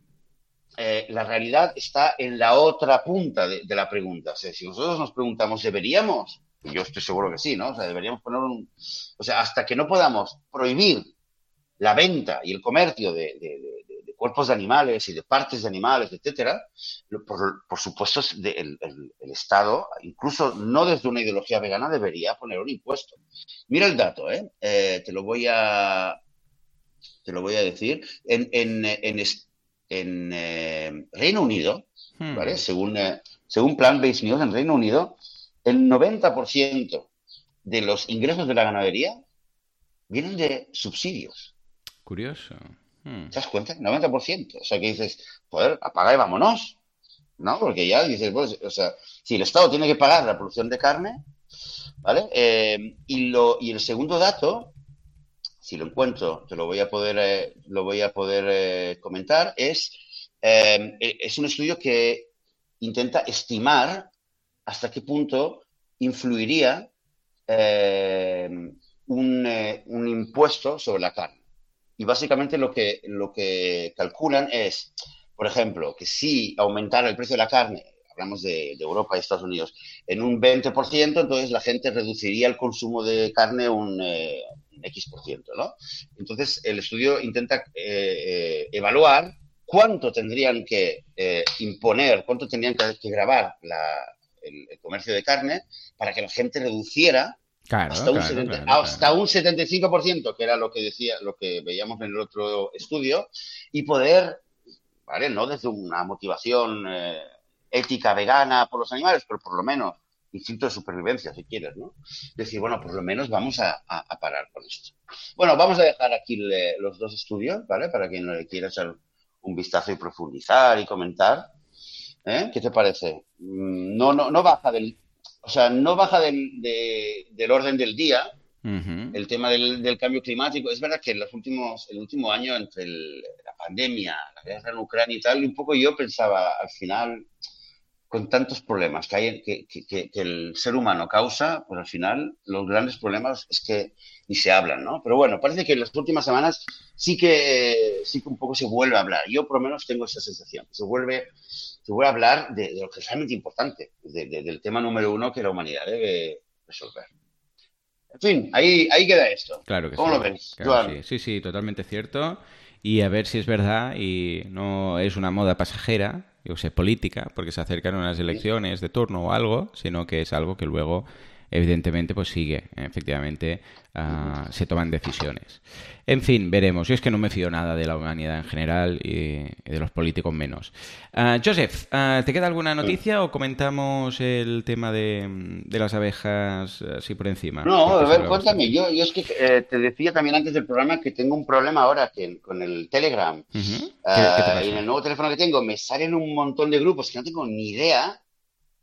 eh, la realidad está en la otra punta de, la pregunta. O sea, si nosotros nos preguntamos, ¿deberíamos Y yo estoy seguro que sí, ¿no? O sea, deberíamos poner un... O sea, hasta que no podamos prohibir la venta y el comercio de, cuerpos de animales y de partes de animales, etcétera, por, supuesto, el, Estado, incluso no desde una ideología vegana, debería poner un impuesto. Mira el dato, ¿eh? eh te lo voy a te lo voy a decir. En, en, en, eh, Reino Unido, hmm. ¿vale? Según, eh, según Plan Based News, en Reino Unido, el 90% de los ingresos de la ganadería vienen de subsidios. Curioso. Hmm. ¿Te das cuenta? 90%. O sea, que dices, joder, apaga y vámonos. ¿No? Porque ya dices, pues, o sea, si el Estado tiene que pagar la producción de carne, ¿vale? Eh, y, lo, y el segundo dato, si lo encuentro, te lo voy a poder, eh, lo voy a poder eh, comentar, es, es un estudio que intenta estimar hasta qué punto influiría un, un impuesto sobre la carne. Y básicamente lo que, lo que calculan es, por ejemplo, que si aumentara el precio de la carne, hablamos de, Europa y Estados Unidos, en un 20%, entonces la gente reduciría el consumo de carne un, eh, X%, ¿no? Entonces el estudio intenta eh, eh, evaluar cuánto tendrían que imponer, cuánto tendrían que, grabar el, comercio de carne para que la gente reduciera hasta, un hasta un 75%, que era lo que decía, lo que veíamos en el otro estudio, y poder, ¿vale? No desde una motivación eh, ética vegana por los animales, pero por lo menos instinto de supervivencia, si quieres, ¿no? Decir, bueno, por lo menos vamos a, parar con esto. Bueno, vamos a dejar aquí los dos estudios, ¿vale? Para quien le quiera echar un vistazo y profundizar y comentar. ¿eh? ¿Qué te parece? Mm, no, no, no baja del o sea, no baja del, del orden del día el tema del, cambio climático. Es verdad que en los últimos, el último año, entre la pandemia, la guerra en Ucrania y tal, un poco yo pensaba, al final, con tantos problemas que, hay, que, que, el ser humano causa, pues al final los grandes problemas es que ni se hablan, ¿no? Pero bueno, parece que en las últimas semanas sí que, sí que un poco se vuelve a hablar. Yo por lo menos tengo esa sensación. Se vuelve te voy a hablar de, lo que es realmente importante, del tema número uno que la humanidad debe resolver. En fin, ahí, ahí queda esto. Claro que ¿Cómo lo ves? sí. sí, sí, totalmente cierto. Y a ver si es verdad y no es una moda pasajera, yo sé, política, porque se acercan unas elecciones de turno o algo, sino que es algo que luego evidentemente pues sigue, efectivamente ah, se toman decisiones. En fin, veremos. Yo es que no me fío nada de la humanidad en general y, de los políticos menos. Ah, Joseph, ah, ¿te queda alguna noticia o comentamos el tema de, las abejas así por encima? No, a ver, cuéntame. Yo, yo es que eh, te decía también antes del programa que tengo un problema ahora que, con el Telegram. y en el nuevo teléfono que tengo me salen un montón de grupos que no tengo ni idea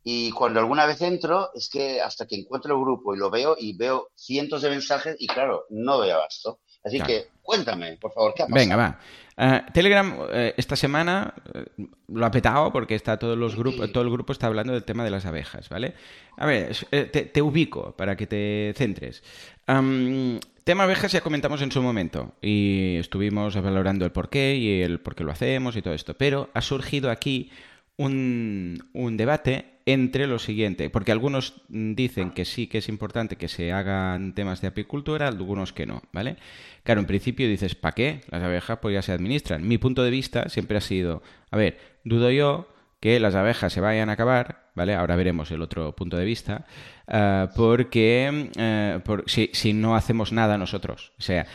y cuando alguna vez entro, es que hasta que encuentro el grupo y lo veo y veo cientos de mensajes y claro, no doy abasto. Así que cuéntame, por favor, ¿qué ha pasado? Venga, va. Uh, Telegram uh, esta semana uh, lo ha petado porque está todos los grupos, todo el grupo está hablando del tema de las abejas, ¿vale? A ver, te, te, ubico para que te centres. Um, tema abejas ya comentamos en su momento y estuvimos valorando el porqué y el por qué lo hacemos y todo esto, pero ha surgido aquí un, un debate entre lo siguiente, porque algunos dicen que sí que es importante que se hagan temas de apicultura, algunos que no, ¿vale? Claro, en principio dices, ¿para qué? Las abejas pues ya se administran. Mi punto de vista siempre ha sido, a ver, dudo yo que las abejas se vayan a acabar, ¿vale? Ahora veremos el otro punto de vista, uh, porque por, si, si no hacemos nada nosotros, o sea,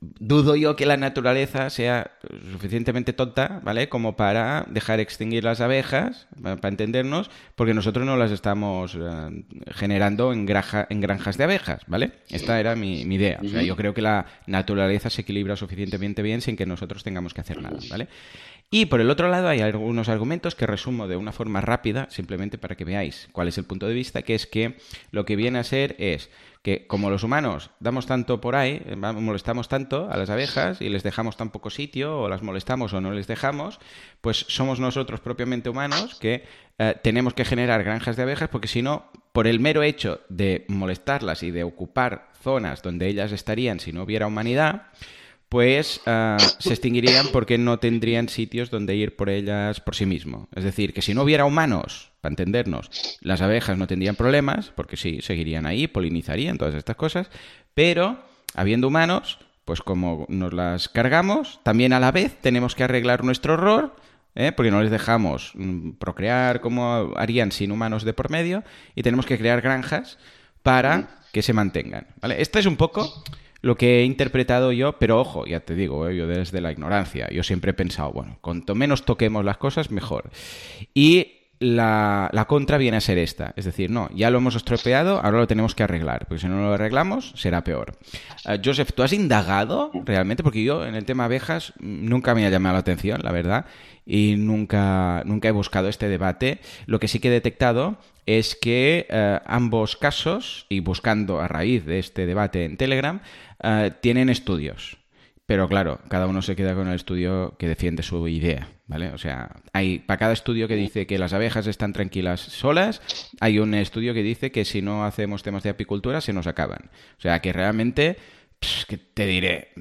dudo yo que la naturaleza sea suficientemente tonta, ¿vale? Como para dejar extinguir las abejas, para entendernos, porque nosotros no las estamos eh, generando en, en granjas de abejas, ¿vale? Esta era mi, idea. O sea, yo creo que la naturaleza se equilibra suficientemente bien sin que nosotros tengamos que hacer nada, ¿vale? Y por el otro lado hay algunos argumentos que resumo de una forma rápida, simplemente para que veáis cuál es el punto de vista, que es que lo que viene a ser es que como los humanos damos tanto por ahí, eh, molestamos tanto a las abejas y les dejamos tan poco sitio, o las molestamos o no les dejamos, pues somos nosotros propiamente humanos que eh, tenemos que generar granjas de abejas porque si no, por el mero hecho de molestarlas y de ocupar zonas donde ellas estarían si no hubiera humanidad, pues ah, se extinguirían porque no tendrían sitios donde ir por ellas por sí mismo. Es decir, que si no hubiera humanos, para entendernos, las abejas no tendrían problemas, porque sí, seguirían ahí, polinizarían, todas estas cosas, pero habiendo humanos, pues como nos las cargamos, también a la vez tenemos que arreglar nuestro error, ¿eh? porque no les dejamos mm, procrear como harían sin humanos de por medio, y tenemos que crear granjas para que se mantengan. ¿vale? Esto es un poco lo que he interpretado yo, pero ojo, ya te digo, ¿eh? yo desde la ignorancia, yo siempre he pensado, bueno, cuanto menos toquemos las cosas, mejor. Y la, contra viene a ser esta. Es decir, no, ya lo hemos estropeado, ahora lo tenemos que arreglar, porque si no lo arreglamos será peor. Eh, Joseph, ¿tú has indagado realmente? Porque yo en el tema abejas nunca me ha llamado la atención, la verdad, y nunca, nunca he buscado este debate. Lo que sí que he detectado es que eh, ambos casos, y buscando a raíz de este debate en Telegram, eh, tienen estudios. Pero claro, cada uno se queda con el estudio que defiende su idea, ¿vale? O sea, hay para cada estudio que dice que las abejas están tranquilas solas, hay un estudio que dice que si no hacemos temas de apicultura se nos acaban. O sea, que realmente, que te diré,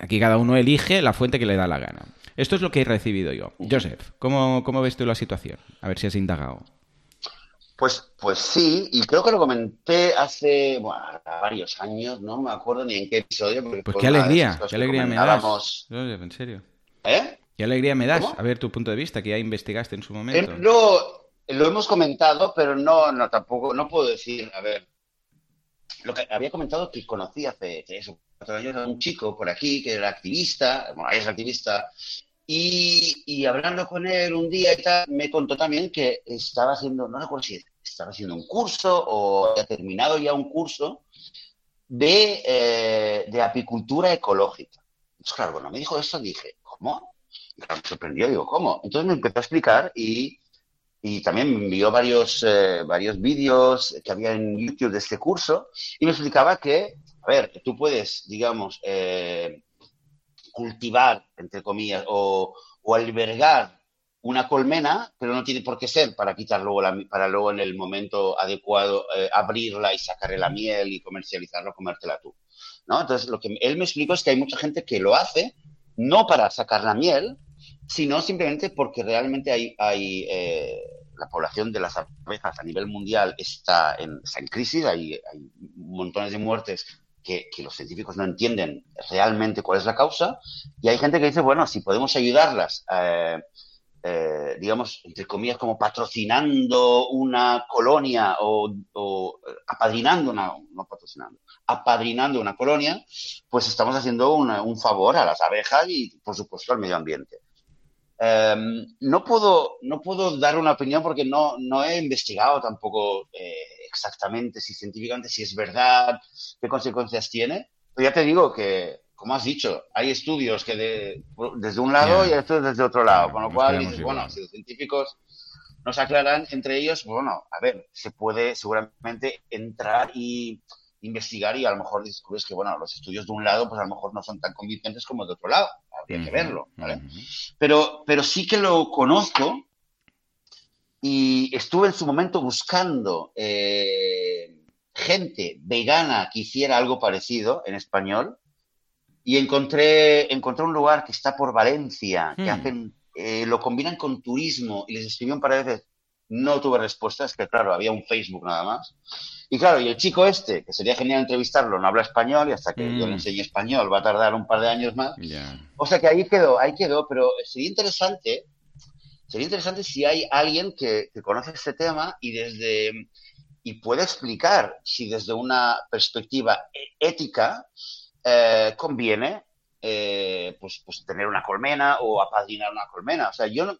aquí cada uno elige la fuente que le da la gana. Esto es lo que he recibido yo. Joseph, ¿cómo, cómo ves tú la situación? A ver si has indagado. Pues, pues sí, y creo que lo comenté hace varios años, no me acuerdo ni en qué episodio. pues qué alegría, qué alegría me das. En serio. ¿Eh? Qué alegría me das a ver tu punto de vista, que ya investigaste en su momento. Eh, lo, lo hemos comentado, pero no, no, tampoco, no puedo decir, a ver, lo que había comentado que conocí hace eso, cuatro años a un chico por aquí que era activista, bueno, es activista, y, hablando con él un día y tal, me contó también que estaba haciendo, no recuerdo si estaba haciendo un curso o había terminado ya un curso de, eh, de apicultura ecológica. Entonces, claro, cuando me dijo eso, dije, ¿cómo? me sorprendió, digo, ¿cómo? Entonces me empezó a explicar y, y también me envió varios, eh, varios vídeos que había en YouTube de este curso y me explicaba que, a ver, tú puedes, digamos, eh, cultivar, entre comillas, o, albergar una colmena, pero no tiene por qué ser para quitar luego para luego en el momento adecuado eh, abrirla y sacarle la miel y comercializarla comértela tú. ¿no? Entonces, lo que él me explicó es que hay mucha gente que lo hace no para sacar la miel, sino simplemente porque realmente hay, hay eh, la población de las abejas a nivel mundial está en, está en crisis, hay, hay montones de muertes que, los científicos no entienden realmente cuál es la causa, y hay gente que dice, bueno, si podemos ayudarlas, eh, eh, digamos, entre comillas, como patrocinando una colonia o, apadrinando una, no patrocinando, apadrinando una colonia, pues estamos haciendo un favor a las abejas y, por supuesto, al medio ambiente. Em, no, puedo, no puedo dar una opinión porque no, no he investigado tampoco eh, exactamente si científicamente si es verdad, qué consecuencias tiene. Pero ya te digo que, como has dicho, hay estudios que de, desde un lado y estos desde otro lado, con lo cual dices, bueno, si los científicos nos aclaran entre ellos, bueno, a ver, se puede seguramente entrar y investigar y a lo mejor descubres que, bueno, los estudios de un lado, pues a lo mejor no son tan convincentes como de otro lado. Habría que verlo, ¿vale? pero, pero sí que lo conozco y estuve en su momento buscando eh, gente vegana que hiciera algo parecido en español y encontré, encontré un lugar que está por Valencia, que hmm. hacen, eh, lo combinan con turismo y les escribí un par de veces. No tuve respuestas, que claro, había un Facebook nada más. Y claro, y el chico este, que sería genial entrevistarlo, no habla español y hasta que yo le hmm. enseñe español va a tardar un par de años más. O sea que ahí quedó, ahí quedó, pero sería interesante Sería interesante si hay alguien que, conoce este tema y desde y puede explicar si desde una perspectiva e, ética eh, conviene eh, pues, pues, tener una colmena o apadrinar una colmena. O sea, yo no,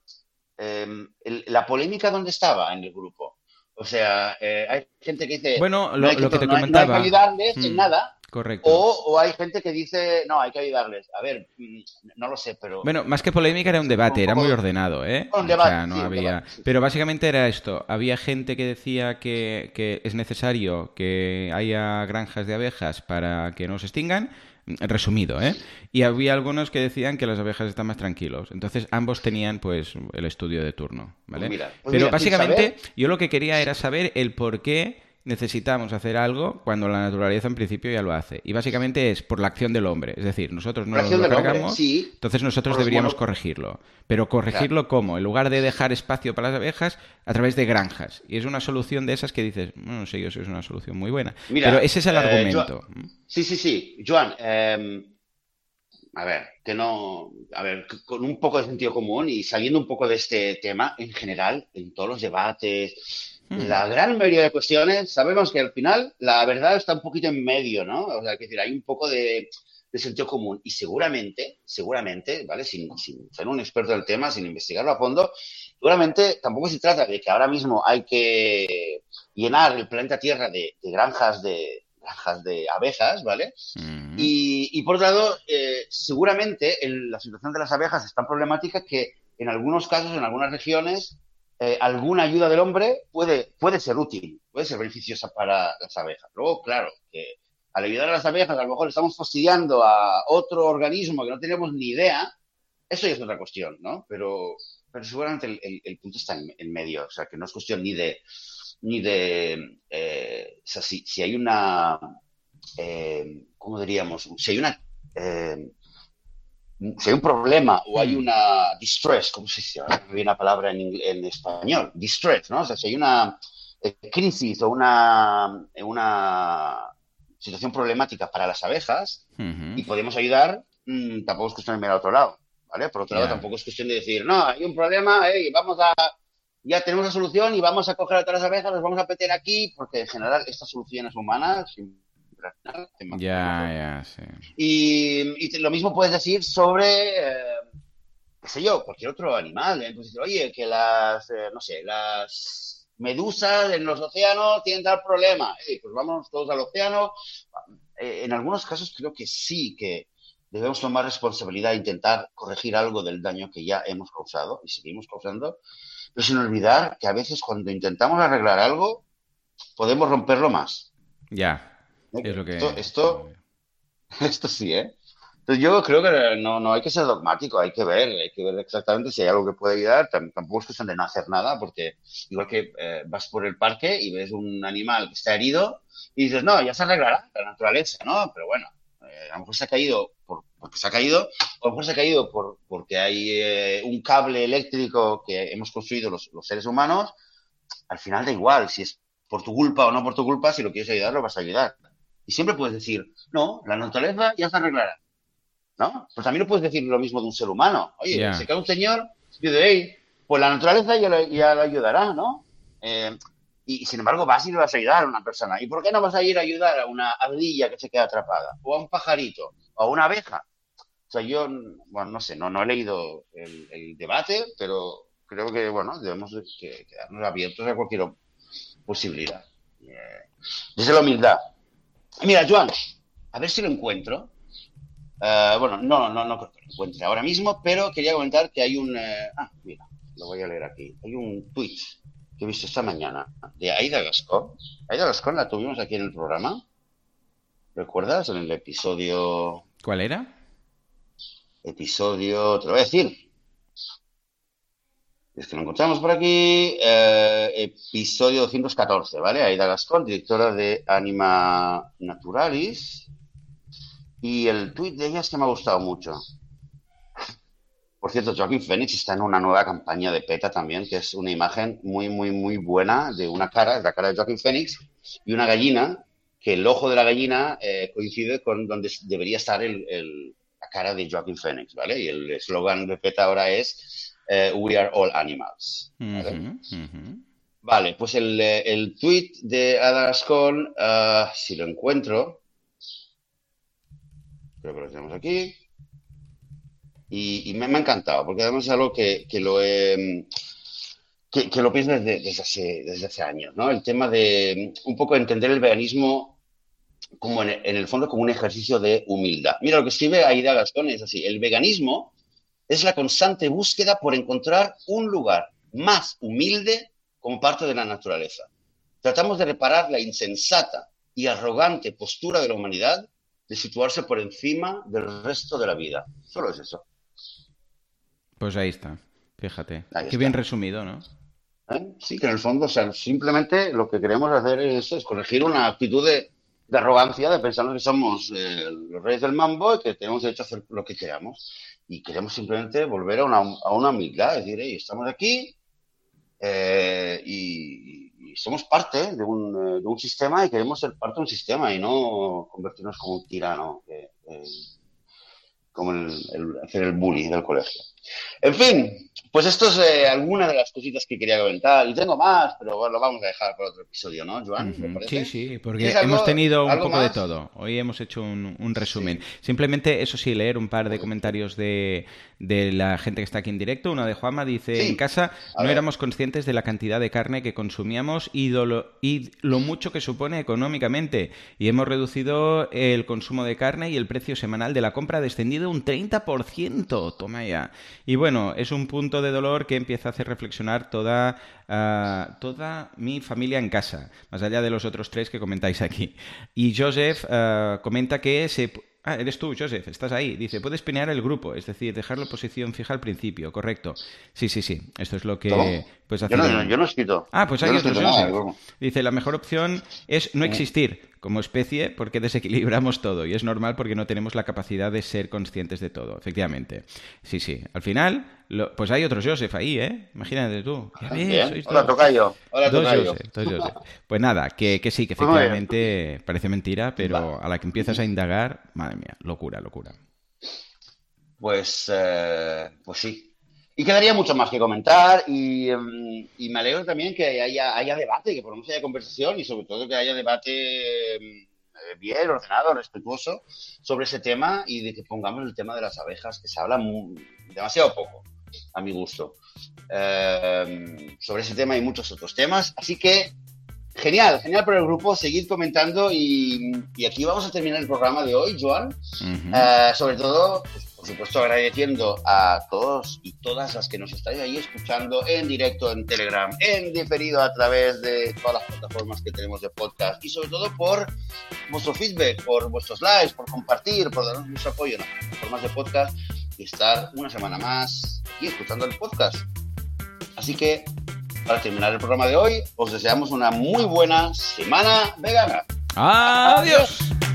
em, la polémica dónde estaba en el grupo. O sea, eh, hay gente que dice bueno, lo, que, te comentaba. no hay que ayudarles en mm. nada, Correcto. O, hay gente que dice, no, hay que ayudarles. A ver, mm, no lo sé, pero... Bueno, más que polémica era un debate, era muy ordenado, ¿eh? Un debate, no había... Pero básicamente era esto. Había gente que decía que, que, es necesario que haya granjas de abejas para que no se extingan. Resumido, ¿eh? Y había algunos que decían que las abejas están más tranquilos. Entonces ambos tenían, pues, el estudio de turno, ¿vale? Pues pero básicamente yo lo que quería era saber el por qué necesitamos hacer algo cuando la naturaleza en principio ya lo hace. Y básicamente es por la acción del hombre. Es decir, nosotros no lo cargamos, entonces nosotros deberíamos corregirlo. Pero corregirlo cómo? En lugar de dejar espacio para las abejas, a través de granjas. Y es una solución de esas que dices, no sé yo si es una solución muy buena. Pero ese es el eh, argumento. sí, sí, sí. Joan, em, a ver, que no, a ver, con un poco de sentido común y saliendo un poco de este tema, en general, en todos los debates, hmm. la gran mayoría de cuestiones, sabemos que al final la verdad está un poquito en medio, ¿no? O sea, que decir, hay un poco de, sentido común y seguramente, seguramente, ¿vale? Sin, ser un experto del tema, sin investigarlo a fondo, seguramente tampoco se trata de que ahora mismo hay que llenar el planeta Tierra de granjas de, granjas de abejas, ¿vale? y, por otro lado, eh, seguramente la situación de las abejas es tan problemática que en algunos casos, en algunas regiones, eh, alguna ayuda del hombre puede, puede ser útil, puede ser beneficiosa para las abejas. Luego, claro, que al ayudar a las abejas, a lo mejor estamos fastidiando a otro organismo que no tenemos ni idea, eso ya es otra cuestión, ¿no? Pero, pero seguramente el, punto está en, medio, o sea, que no es cuestión ni de ni de, eh, o sea, si, hay una, eh, ¿cómo diríamos? Si hay una, si hay un problema o hay hmm. una distress, ¿cómo se dice? Ahora me una palabra en, español, distress, ¿no? O sea, si hay una crisis o una, una situación problemática para las abejas y podemos ayudar, mm, tampoco es cuestión de mirar a otro lado, ¿vale? Por otro lado, tampoco es cuestión de decir, no, hay un problema, vamos a ya tenemos la solución y vamos a coger a todas las abejas, las vamos a meter aquí, porque en general estas soluciones humanas ya, ya, sí. Y, lo mismo puedes decir sobre, eh, qué sé yo, cualquier otro animal. ¿eh? Pues oye, que las, eh, no sé, las medusas en los océanos tienen tal problema. pues vamos todos al océano. en algunos casos creo que sí, que debemos tomar responsabilidad e intentar corregir algo del daño que ya hemos causado y seguimos causando pero sin olvidar que a veces cuando intentamos arreglar algo, podemos romperlo más. Ya. Es lo que... Esto, esto, sí, ¿eh? Entonces yo creo que no, no hay que ser dogmático, hay que ver, hay que ver exactamente si hay algo que puede ayudar. Tampoco es cuestión de no hacer nada, porque igual que eh, vas por el parque y ves un animal que está herido y dices, no, ya se arreglará la naturaleza, ¿no? Pero bueno, eh, a lo mejor se ha caído por, porque se ha caído, o a lo mejor se ha caído por, porque hay eh, un cable eléctrico que hemos construido los, seres humanos, al final da igual si es por tu culpa o no por tu culpa, si lo quieres ayudar, lo vas a ayudar. Y siempre puedes decir, no, la naturaleza ya se arreglará. ¿No? Pues también no puedes decir lo mismo de un ser humano. Oye, se cae un señor, dice, pues la naturaleza ya lo, ya lo ayudará, ¿no? Eh, y, sin embargo vas y le vas a ayudar a una persona. ¿Y por qué no vas a ir a ayudar a una ardilla que se queda atrapada? O a un pajarito, o a una abeja. O sea, yo, bueno, no sé, no, no he leído el, debate, pero creo que, bueno, debemos quedarnos abiertos a cualquier posibilidad. Eh, desde la humildad. Mira, Joan, a ver si lo encuentro. Eh, bueno, no, no, no creo que lo encuentre ahora mismo, pero quería comentar que hay un... Eh, ah, mira, lo voy a leer aquí. Hay un tweet que he visto esta mañana de Aida Gascón. Aida Gascón la tuvimos aquí en el programa. ¿Recuerdas? En el episodio... ¿Cuál era? Episodio... Te lo voy a decir. Es que lo encontramos por aquí. Eh, episodio 214, ¿vale? Aida Gascón, directora de Anima Naturalis. Y el tuit de ella es que me ha gustado mucho. Por cierto, Joaquín Phoenix está en una nueva campaña de PETA también, que es una imagen muy, muy, muy buena de una cara, la cara de Joaquín Phoenix, y una gallina, que el ojo de la gallina eh, coincide con donde debería estar la cara de Joaquín Phoenix, ¿vale? Y el eslogan de PETA ahora es eh, We are all animals. ¿vale? pues el, el tweet de Ada Gascon, ah, si lo encuentro, creo que lo tenemos aquí. Y, me, ha encantado, porque además es algo que, lo he, que, lo pienso desde, desde, hace, desde hace años, ¿no? El tema de un poco entender el veganismo como en, el fondo como un ejercicio de humildad. Mira, lo que escribe Aida Gastón es así, el veganismo es la constante búsqueda por encontrar un lugar más humilde como parte de la naturaleza. Tratamos de reparar la insensata y arrogante postura de la humanidad de situarse por encima del resto de la vida. Solo es eso. Pues ahí está, fíjate. Qué bien resumido, ¿no? ¿eh? Sí, que en el fondo, o sea, simplemente lo que queremos hacer es, es corregir una actitud de, de, arrogancia, de pensar que somos eh, los reyes del mambo y que tenemos derecho a hacer lo que queramos. Y queremos simplemente volver a una, a humildad, es decir, hey, estamos aquí eh, y, somos parte de un, eh, de un, sistema y queremos ser parte de un sistema y no convertirnos como un tirano, como el, hacer el bully del colegio. En fin, pues esto es eh, alguna de las cositas que quería comentar. Y tengo más, pero bueno, lo vamos a dejar para otro episodio, ¿no, Joan? Uh -huh. Sí, sí, porque algo, hemos tenido un poco más? de todo. Hoy hemos hecho un, un resumen. Sí. Simplemente, eso sí, leer un par de comentarios de, de, la gente que está aquí en directo. Una de Juanma dice, sí. en casa a no ver. éramos conscientes de la cantidad de carne que consumíamos y, lo, y lo mucho que supone económicamente. Y hemos reducido el consumo de carne y el precio semanal de la compra ha descendido un 30%. Toma ya. Y bueno, es un punto de dolor que empieza a hacer reflexionar toda, uh, toda mi familia en casa, más allá de los otros tres que comentáis aquí. Y Joseph uh, comenta que se Ah, eres tú, Joseph, estás ahí. Dice, puedes pinear el grupo, es decir, dejarlo en posición fija al principio, correcto. Sí, sí, sí, esto es lo que hacer. Yo no, yo no escrito. Ah, pues hay no otro Joseph. Dice, la mejor opción es no existir como especie porque desequilibramos todo y es normal porque no tenemos la capacidad de ser conscientes de todo, efectivamente. Sí, sí, al final, lo... pues hay otro Joseph ahí, ¿eh? Imagínate tú. Ves, Hola, toca yo. Hola, dos toca Joseph, dos Joseph. Pues nada, que, que sí, que efectivamente parece mentira, pero a la que empiezas a indagar, madre mía, locura, locura. Pues, eh, pues sí. Y quedaría mucho más que comentar y, um, y me alegro también que haya, haya, debate, que por lo menos haya conversación y sobre todo que haya debate eh, bien, ordenado, respetuoso sobre ese tema y de que pongamos el tema de las abejas, que se habla muy, demasiado poco, a mi gusto. Eh, sobre ese tema y muchos otros temas. Así que Genial, genial por el grupo, seguid comentando y, y, aquí vamos a terminar el programa de hoy, Joan. Uh -huh. uh, sobre todo, pues, por supuesto, agradeciendo a todos y todas las que nos estáis ahí escuchando en directo en Telegram, en diferido a través de todas las plataformas que tenemos de podcast y sobre todo por vuestro feedback, por vuestros likes, por compartir, por darnos mucho apoyo en las plataformas de podcast y estar una semana más aquí escuchando el podcast. Así que para terminar el programa de hoy, os deseamos una muy buena semana vegana. Adiós. Adiós.